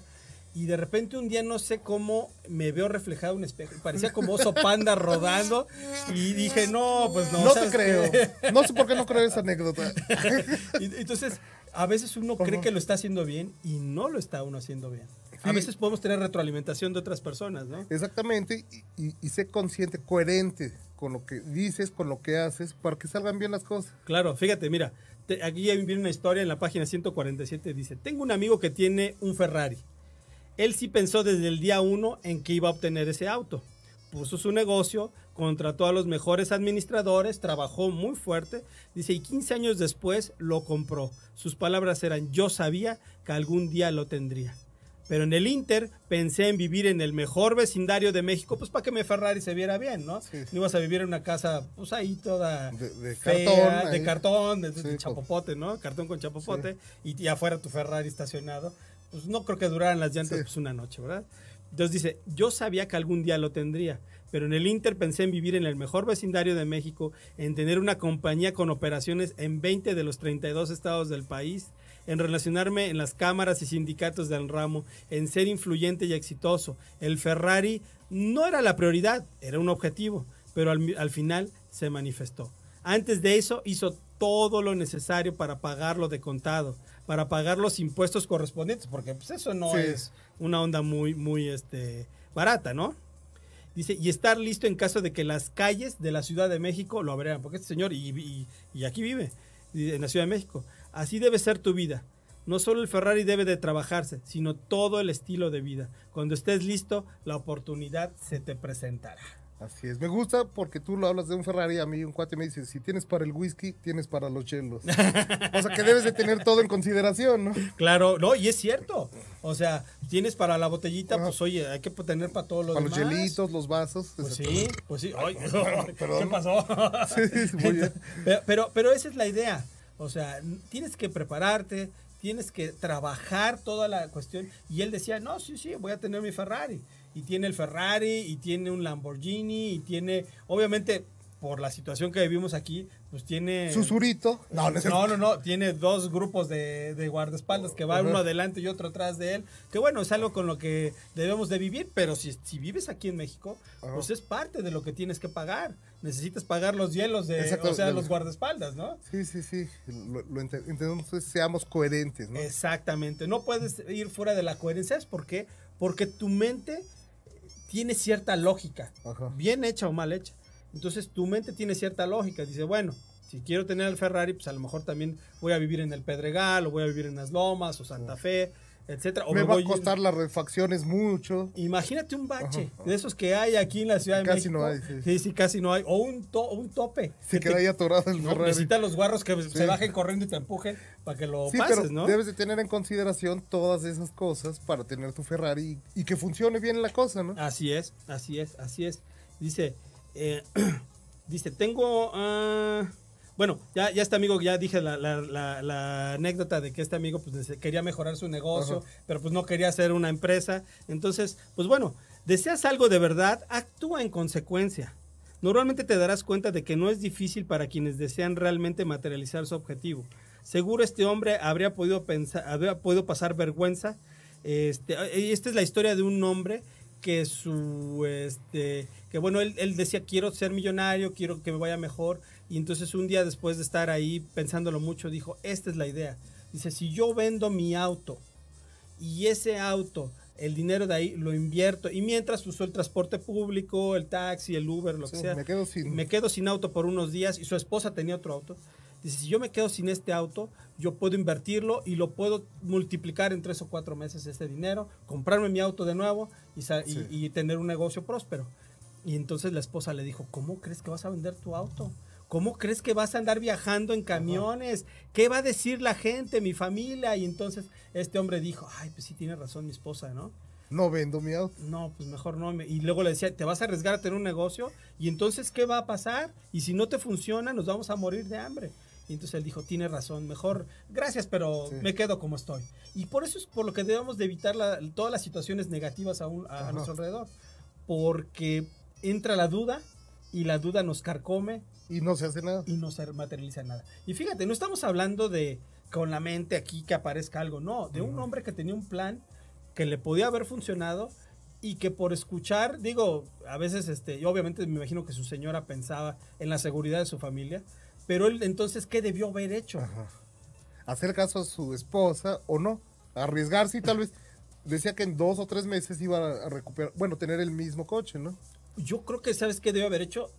y de repente un día no sé cómo me veo reflejado en un espejo. Parecía como oso panda rodando. Y dije, no, pues no. No te ¿sabes creo. qué? No sé por qué no creo esa anécdota. Y- Entonces, a veces uno cree que lo está haciendo bien y no lo está uno haciendo bien. A veces podemos tener retroalimentación de otras personas, ¿no? Exactamente, y, y- y sé consciente, coherente con lo que dices, con lo que haces, para que salgan bien las cosas. Claro, fíjate, mira, te- aquí viene una historia en la página 147, dice, tengo un amigo que tiene un Ferrari. Él sí pensó desde el día uno en que iba a obtener ese auto. Puso su negocio, contrató a los mejores administradores, trabajó muy fuerte, dice, y 15 años después lo compró. Sus palabras eran, yo sabía que algún día lo tendría. Pero en el Inter pensé en vivir en el mejor vecindario de México, pues para que mi Ferrari se viera bien, ¿no? Sí. No ibas a vivir en una casa, pues ahí toda De- de fea, cartón, de ahí. cartón, de, de Sí, con- chapopote, ¿no? Cartón con chapopote, y, y afuera tu Ferrari estacionado. Pues no creo que duraran las llantas pues una noche, ¿verdad? Entonces dice, yo sabía que algún día lo tendría, pero en el Inter pensé en vivir en el mejor vecindario de México, en tener una compañía con operaciones en 20 de los 32 estados del país, en relacionarme en las cámaras y sindicatos del ramo, en ser influyente y exitoso. El Ferrari no era la prioridad, era un objetivo, pero al, al final se manifestó. Antes de eso hizo todo lo necesario para pagarlo de contado, para pagar los impuestos correspondientes, porque pues eso no Sí. es una onda muy, muy este, barata, ¿no? Dice, y estar listo en caso de que las calles de la Ciudad de México lo abrieran, porque este señor, y, y- y aquí vive, en la Ciudad de México. Así debe ser tu vida. No solo el Ferrari debe de trabajarse, sino todo el estilo de vida. Cuando estés listo, la oportunidad se te presentará. Así es, me gusta porque tú lo hablas de un Ferrari, a mí un cuate me dice, si tienes para el whisky, tienes para los chelos. o sea que debes de tener todo en consideración, ¿no? Claro, no, y es cierto. O sea, tienes para la botellita, Ajá. pues oye, hay que tener para todos los Para los demás. hielitos, los vasos. Pues sí, pues sí. Ay, Perdón. ¿Qué pasó? Sí, sí, muy bien. pero, pero, pero esa es la idea. O sea, tienes que prepararte, tienes que trabajar toda la cuestión. Y él decía, no, sí, sí, voy a tener mi Ferrari. Y tiene el Ferrari, y tiene un Lamborghini, y tiene, obviamente, por la situación que vivimos aquí, pues tiene... Susurito. No, no es No, no, no, tiene dos grupos de, de guardaespaldas que va uno adelante y otro atrás de él. Que bueno, es algo con lo que debemos de vivir, pero si, si vives aquí en México, pues es parte de lo que tienes que pagar. Necesitas pagar los hielos de, Exacto, o sea, de- los guardaespaldas, ¿no? Sí, sí, sí. Lo, lo ente- entonces seamos coherentes, ¿no? Exactamente. No puedes ir fuera de la coherencia. ¿Sabes por qué? Porque tu mente tiene cierta lógica, Ajá. bien hecha o mal hecha. Entonces tu mente tiene cierta lógica. Dice, bueno, si quiero tener el Ferrari, pues a lo mejor también voy a vivir en el Pedregal, o voy a vivir en las Lomas, o Santa Fe, etcétera. O me va a costar las refacciones mucho. Imagínate un bache Ajá. de esos que hay aquí en la Ciudad de Casi México. no hay, sí. sí, sí, casi no hay. O un, to- un tope. Se que queda te- ahí atorado el Ferrari. necesitas los guarros que Sí. se bajen corriendo y te empujen para que lo Sí, pases, pero ¿no? debes de tener en consideración todas esas cosas para tener tu Ferrari y, y que funcione bien la cosa, ¿no? Así es, así es, así es. Dice, eh, dice, tengo, ah, bueno, ya, ya este amigo, ya dije la, la- la- la anécdota de que este amigo pues quería mejorar su negocio, Ajá. pero pues no quería hacer una empresa. Entonces, pues bueno, deseas algo de verdad, actúa en consecuencia. Normalmente te darás cuenta de que no es difícil para quienes desean realmente materializar su objetivo. Seguro este hombre habría podido pensar, habría podido pasar vergüenza. Este, y esta es la historia de un hombre que su este que bueno él, él decía quiero ser millonario quiero que me vaya mejor y entonces un día después de estar ahí pensándolo mucho dijo esta es la idea dice si yo vendo mi auto y ese auto el dinero de ahí lo invierto y mientras uso el transporte público el taxi el Uber lo que sea me quedo sin- me quedo sin auto por unos días y su esposa tenía otro auto Dice, si yo me quedo sin este auto, yo puedo invertirlo y lo puedo multiplicar en tres o cuatro meses este dinero, comprarme mi auto de nuevo y, y- tener un negocio próspero. Y entonces la esposa le dijo, ¿cómo crees que vas a vender tu auto? ¿Cómo crees que vas a andar viajando en camiones? ¿Qué va a decir la gente, mi familia? Y entonces este hombre dijo, ay, pues sí tiene razón mi esposa, ¿no? No vendo mi auto. No, pues mejor no. Y luego le decía, te vas a arriesgar a tener un negocio y entonces, ¿qué va a pasar? Y si no te funciona, nos vamos a morir de hambre. Y entonces él dijo, tiene razón, mejor, gracias, pero Sí. me quedo como estoy. Y por eso es por lo que debemos de evitar la- todas las situaciones negativas a, un- a- a nuestro alrededor. Porque entra la duda y la duda nos carcome Y no se hace nada. y no se materializa nada. Y fíjate, no estamos hablando de con la mente aquí que aparezca algo, no, de un hombre que tenía un plan que le podía haber funcionado y que por escuchar, digo, a veces, este, y obviamente me imagino que su señora pensaba en la seguridad de su familia, pero él entonces, ¿qué debió haber hecho? Ajá. Hacer caso a su esposa o no. Arriesgarse y tal vez decía que en dos o tres meses iba a recuperar, bueno, tener el mismo coche, ¿no? Yo creo que, ¿sabes qué debió haber hecho?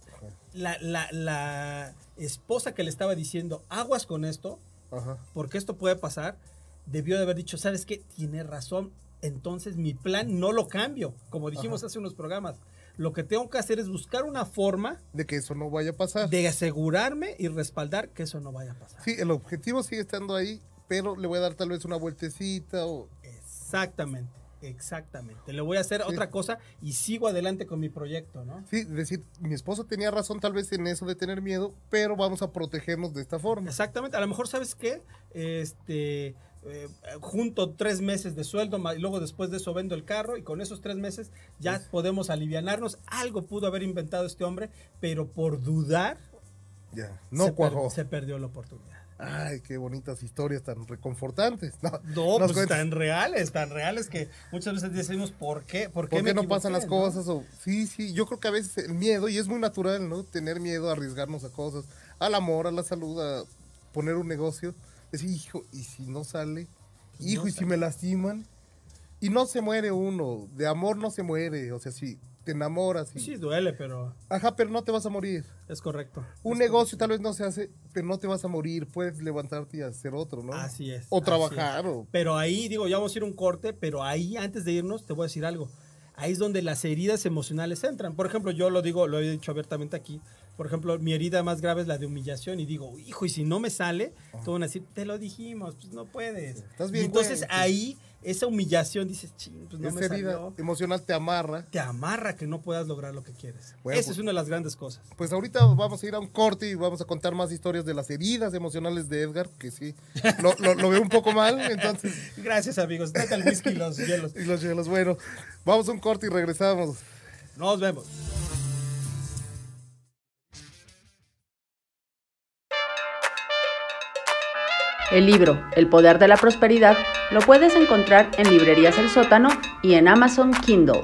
La, la, la esposa que le estaba diciendo, aguas con esto, Ajá. porque esto puede pasar, debió de haber dicho, ¿sabes qué? Tiene razón, entonces mi plan no lo cambio, como dijimos hace unos programas. Lo que tengo que hacer es buscar una forma De que eso no vaya a pasar. de asegurarme y respaldar que eso no vaya a pasar. Sí, el objetivo sigue estando ahí, pero le voy a dar tal vez una vueltecita o... Exactamente, exactamente. Le voy a hacer otra cosa y sigo adelante con mi proyecto, ¿no? Sí, decir, mi esposo tenía razón tal vez en eso de tener miedo, pero vamos a protegernos de esta forma. Exactamente. A lo mejor, ¿sabes qué? Este, eh, junto tres meses de sueldo y luego después de eso vendo el carro y con esos tres meses ya podemos alivianarnos. Algo pudo haber inventado este hombre, pero por dudar Ya, no se, per- cuajó. se perdió la oportunidad. Ay, qué bonitas historias tan reconfortantes. No, pues cuentas, tan reales, tan reales que muchas veces decimos, ¿por qué? ¿Por qué, ¿Por me qué no pasan las no? cosas? O, sí, sí, yo creo que a veces el miedo, y es muy natural, ¿no? Tener miedo a arriesgarnos a cosas, al amor, a la salud, a poner un negocio. Decir, hijo, ¿y si no sale? Hijo, ¿y si me lastiman? Y no se muere uno, de amor no se muere, o sea, si te enamoras y... Sí, duele, pero Ajá, pero no te vas a morir. es correcto. Un Es negocio tal vez no se hace, pero no te vas a morir. Puedes levantarte y hacer otro, ¿no? Así es. O trabajar, es. o... Pero ahí, digo, ya vamos a ir un corte, pero ahí, antes de irnos, te voy a decir algo. Ahí es donde las heridas emocionales entran. Por ejemplo, yo lo digo, lo he dicho abiertamente aquí. Por ejemplo, mi herida más grave es la de humillación y digo, hijo, y si no me sale, te van a decir, te lo dijimos, pues no puedes. Estás bien, y entonces güey. ahí, esa humillación, dices, ching, pues no Esa me herida salió. emocional te amarra. Te amarra que no puedas lograr lo que quieres. Bueno, Esa pues- es una de las grandes cosas. Pues ahorita vamos a ir a un corte y vamos a contar más historias de las heridas emocionales de Edgar, que sí, lo, lo- lo veo un poco mal, entonces, Gracias, amigos. Trata el whisky y los hielos. y los hielos, bueno, vamos a un corte y regresamos. Nos vemos. El libro El Poder de la Prosperidad lo puedes encontrar en Librerías El Sótano y en Amazon Kindle.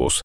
esclavos.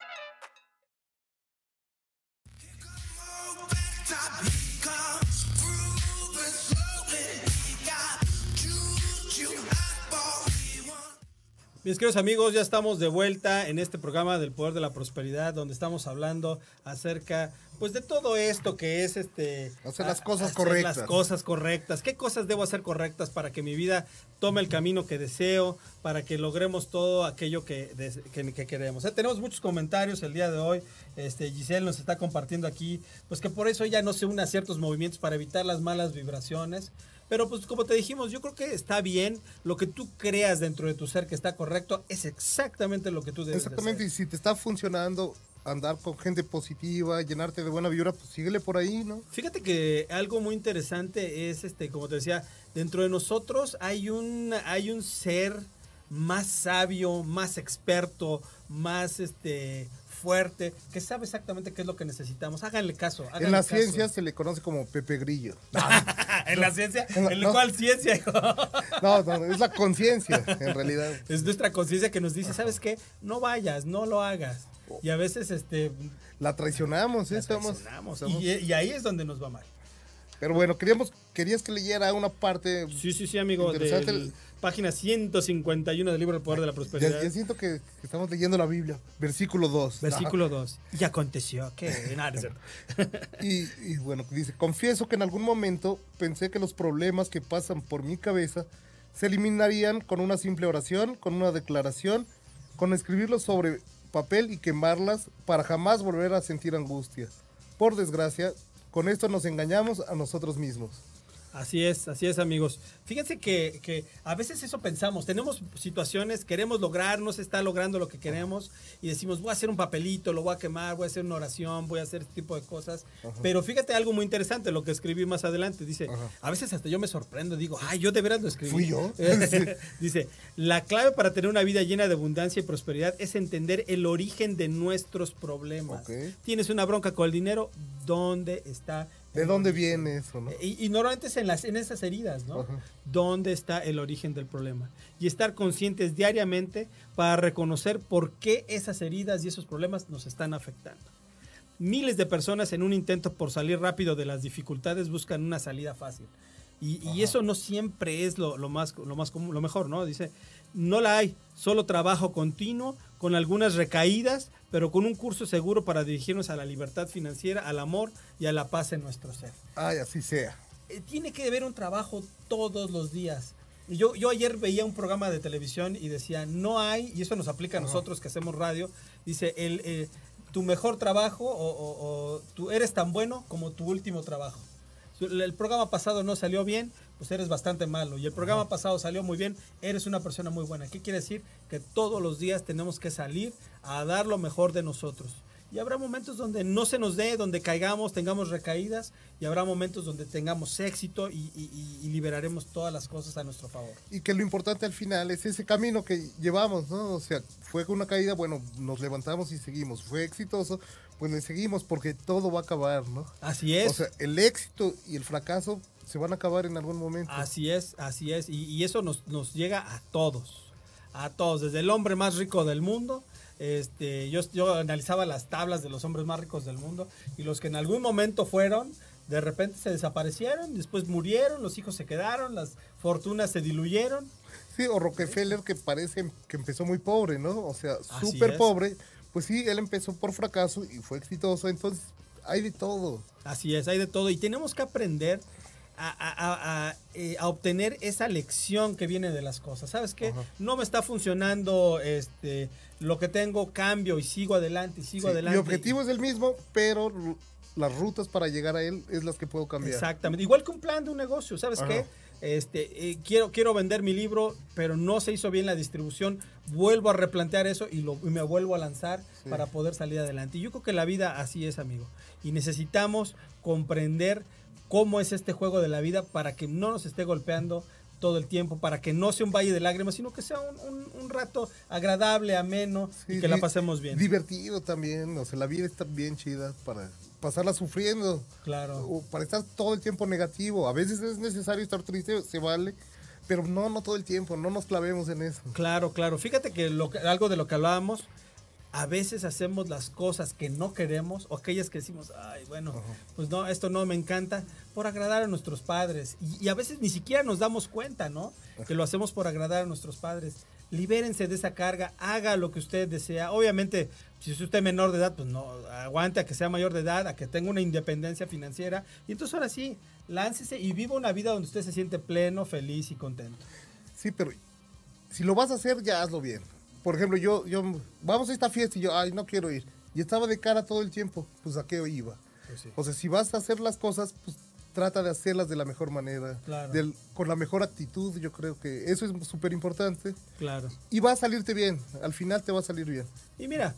Mis queridos amigos, ya estamos de vuelta en este programa del Poder de la Prosperidad, donde estamos hablando acerca, pues, de todo esto que es este Hacer las cosas hacer correctas. Las cosas correctas. ¿Qué cosas debo hacer correctas para que mi vida tome el camino que deseo, para que logremos todo aquello que, que, que queremos? Eh, tenemos muchos comentarios el día de hoy. Este, Giselle nos está compartiendo aquí, pues que por eso ella no se une a ciertos movimientos para evitar las malas vibraciones. Pero pues como te dijimos, yo creo que está bien. Lo que tú creas dentro de tu ser que está correcto es exactamente lo que tú debes de Exactamente, y si te está funcionando andar con gente positiva, llenarte de buena vibra, pues síguele por ahí, ¿no? Fíjate que algo muy interesante es, este, como te decía, dentro de nosotros hay un, hay un ser más sabio, más experto, más este, fuerte, que sabe exactamente qué es lo que necesitamos. Háganle caso. En háganle la caso. ciencia se le conoce como Pepe Grillo. en la ciencia, ¿en no. cuál ciencia? No, no, es la conciencia, en realidad. es nuestra conciencia que nos dice, ¿sabes qué? No vayas, no lo hagas. Y a veces, este, La traicionamos, ¿eh? la traicionamos. Y, y ahí es donde nos va mal. Pero bueno, queríamos, querías que leyera una parte. Sí, sí, sí, amigo. Interesante. del- página 151 del libro del poder de la Ya, prosperidad. ya siento que, que estamos leyendo la Biblia. Versículo 2. Versículo 2. Y aconteció que... Y, y bueno, dice, confieso que en algún momento pensé que los problemas que pasan por mi cabeza se eliminarían con una simple oración, con una declaración, con escribirlos sobre papel y quemarlas para jamás volver a sentir angustia. Por desgracia, con esto nos engañamos a nosotros mismos. Así es, así es, amigos. Fíjense que, que a veces eso pensamos. Tenemos situaciones, queremos lograr, no se está logrando lo que queremos y decimos, voy a hacer un papelito, lo voy a quemar, voy a hacer una oración, voy a hacer este tipo de cosas. Pero fíjate algo muy interesante, lo que escribí más adelante. Dice, a veces hasta yo me sorprendo, digo, ay, yo de veras lo escribí. ¿Fui yo? Dice, la clave para tener una vida llena de abundancia y prosperidad es entender el origen de nuestros problemas. Tienes una bronca con el dinero, ¿dónde está? ¿De dónde viene eso, no? Y, y normalmente es en, las, en esas heridas, ¿no? Ajá. ¿Dónde está el origen del problema? Y estar conscientes diariamente para reconocer por qué esas heridas y esos problemas nos están afectando. Miles de personas en un intento por salir rápido de las dificultades buscan una salida fácil. Y, y eso no siempre es lo, lo más, lo más común, lo mejor, ¿no? Dice, no la hay, solo trabajo continuo, con algunas recaídas, pero con un curso seguro para dirigirnos a la libertad financiera, al amor y a la paz en nuestro ser Ay, así sea. eh, tiene que haber un trabajo todos los días. Yo, yo ayer veía un programa de televisión y decía, no hay, y eso nos aplica a nosotros que hacemos radio, dice, el, eh, tu mejor trabajo o, o- o tú eres tan bueno como tu último trabajo. El programa pasado no salió bien, pues eres bastante malo. Y el programa pasado salió muy bien, eres una persona muy buena. ¿Qué quiere decir? Que todos los días tenemos que salir a dar lo mejor de nosotros. Y habrá momentos donde no se nos dé, donde caigamos, tengamos recaídas, y habrá momentos donde tengamos éxito y, y- y- y liberaremos todas las cosas a nuestro favor. Y que lo importante al final es ese camino que llevamos, ¿no? O sea, fue con una caída, bueno, nos levantamos y seguimos. Fue exitoso, pues le seguimos porque todo va a acabar, ¿no? Así es. O sea, el éxito y el fracaso se van a acabar en algún momento. Así es, así es. Y, y eso nos, nos llega a todos. A todos. Desde el hombre más rico del mundo. Este, yo, yo analizaba las tablas de los hombres más ricos del mundo. Y los que en algún momento fueron, de repente se desaparecieron. Después murieron, los hijos se quedaron, las fortunas se diluyeron. Sí, o Rockefeller que parece que empezó muy pobre, ¿no? O sea, súper pobre. Pues sí, él empezó por fracaso y fue exitoso. Entonces, hay de todo. Así es, hay de todo. Y tenemos que aprender a, a- a- a, eh, a obtener esa lección que viene de las cosas. ¿Sabes qué? No me está funcionando este, lo que tengo, cambio y sigo adelante y sigo Sí, adelante. Mi objetivo es el mismo, pero las rutas para llegar a él es las que puedo cambiar. Exactamente. Igual que un plan de un negocio, ¿sabes Ajá. qué? Este, eh, quiero, quiero vender mi libro, pero no se hizo bien la distribución. Vuelvo a replantear eso y, lo, y me vuelvo a lanzar Sí. para poder salir adelante. Y yo creo que la vida así es, amigo. Y necesitamos comprender cómo es este juego de la vida para que no nos esté golpeando todo el tiempo, para que no sea un valle de lágrimas, sino que sea un, un- un rato agradable, ameno y Sí, que la pasemos bien. Divertido también, o sea, la vida está bien chida para pasarla sufriendo. Claro. O para estar todo el tiempo negativo. A veces es necesario estar triste, se vale, pero no, no todo el tiempo, no nos clavemos en eso. Claro, claro. Fíjate que, lo algo de lo que hablábamos, a veces hacemos las cosas que no queremos o aquellas que decimos, ay, bueno, pues no, esto no me encanta, por agradar a nuestros padres. Y, y a veces ni siquiera nos damos cuenta, ¿no? Que lo hacemos por agradar a nuestros padres. Libérense de esa carga, haga lo que usted desea. Obviamente, si es usted menor de edad, pues no, aguante a que sea mayor de edad, a que tenga una independencia financiera. Y entonces ahora sí, láncese y viva una vida donde usted se siente pleno, feliz y contento. Sí, pero si lo vas a hacer, ya hazlo bien. Por ejemplo, yo, yo, vamos a esta fiesta y yo, ay, no quiero ir. Y estaba de cara todo el tiempo, pues a qué iba. Pues sí. O sea, si vas a hacer las cosas, pues trata de hacerlas de la mejor manera, Claro. del- con la mejor actitud, yo creo que eso es súper importante. Claro. Y va a salirte bien, al final te va a salir bien. Y mira,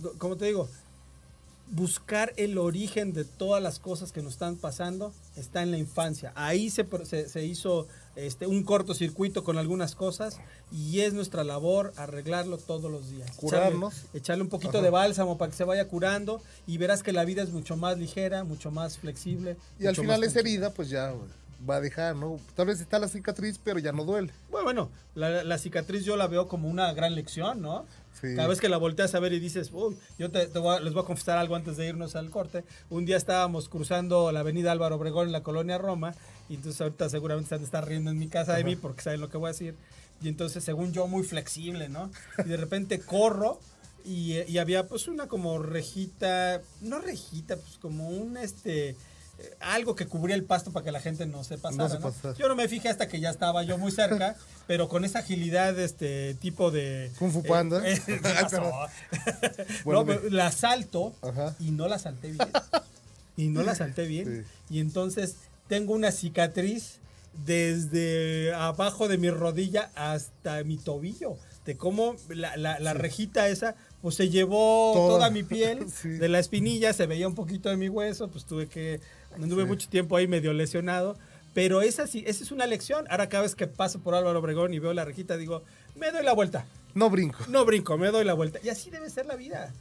co- como te digo, buscar el origen de todas las cosas que nos están pasando está en la infancia. Ahí se, se hizo este, un cortocircuito con algunas cosas y es nuestra labor arreglarlo todos los días. Curarnos. Echarle, echarle un poquito Ajá. de bálsamo para que se vaya curando y verás que la vida es mucho más ligera, mucho más flexible. Y al final esa herida, pues ya va a dejar, ¿no? Tal vez está la cicatriz, pero ya no duele. Bueno, bueno, la, la cicatriz yo la veo como una gran lección, ¿no? Sí. Cada vez que la volteas a ver y dices, uy, yo te, te voy a- les voy a confesar algo antes de irnos al corte. Un día estábamos cruzando la avenida Álvaro Obregón en la colonia Roma, y entonces ahorita seguramente se han de estar riendo en mi casa de mí porque saben lo que voy a decir. Y entonces, según yo, muy flexible, ¿no? Y de repente corro y, y había pues una como rejita, no rejita, pues como un este eh, algo que cubría el pasto para que la gente no se pasara. No se ¿no? pasara. Yo no me fijé hasta que ya estaba yo muy cerca, pero con esa agilidad, este tipo de. Kung Fu Panda. eh, eh, pero la salto Ajá. y no la salté bien. Y no la salté bien. Sí. Y entonces tengo una cicatriz desde abajo de mi rodilla hasta mi tobillo. De cómo la, la- la rejita esa, pues se llevó Toda. toda, mi piel Sí. de la espinilla, se veía un poquito de mi hueso, pues tuve que, anduve Sí. mucho tiempo ahí medio lesionado. Pero esa sí, esa es una lección. Ahora cada vez que paso por Álvaro Obregón y veo la rejita, digo, me doy la vuelta. No brinco. No brinco, me doy la vuelta. Y así debe ser la vida.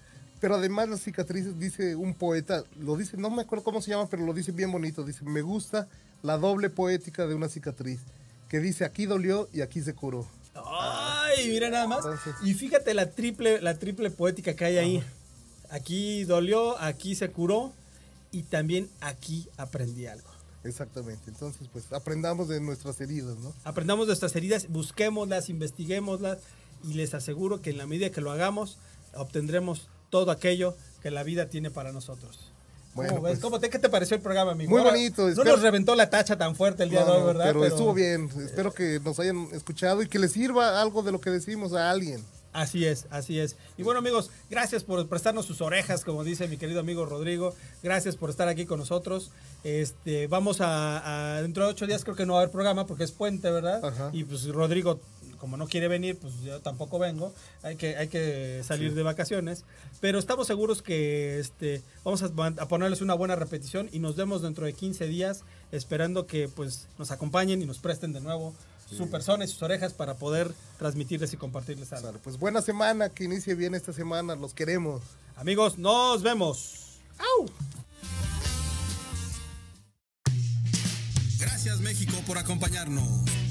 Pero además las cicatrices, dice un poeta, lo dice, no me acuerdo cómo se llama, pero lo dice bien bonito. Dice, me gusta la doble poética de una cicatriz. Que dice, aquí dolió y aquí se curó. Ay, mira nada más. Entonces- Y fíjate la triple, la triple poética que hay ahí. Aquí dolió, aquí se curó y también aquí aprendí algo. Exactamente. Entonces, pues aprendamos de nuestras heridas, ¿no? Aprendamos nuestras heridas, busquémoslas, investiguémoslas y les aseguro que en la medida que lo hagamos obtendremos todo aquello que la vida tiene para nosotros. Bueno, pues- ¿Cómo te, ¿Qué te pareció el programa, amigo? Muy bonito, No nos reventó la tacha tan fuerte el día No, de hoy, ¿verdad? pero, estuvo bien. Espero que nos hayan escuchado y que les sirva algo de lo que decimos a alguien. Así es, así es. Y bueno amigos, gracias por prestarnos sus orejas, como dice mi querido amigo Rodrigo. Gracias por estar aquí con nosotros. Este, vamos a, a- dentro de ocho días creo que no va a haber programa porque es puente, ¿verdad? Ajá. Y pues Rodrigo, como no quiere venir, pues yo tampoco vengo. Hay que, hay que salir de vacaciones. Pero estamos seguros que este, vamos a, a ponerles una buena repetición y nos vemos dentro de 15 días, esperando que pues nos acompañen y nos presten de nuevo su persona y sus orejas para poder transmitirles y compartirles algo. Sale, Pues buena semana, que inicie bien esta semana. Los queremos. Amigos, nos vemos. Gracias México por acompañarnos.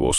Айвус.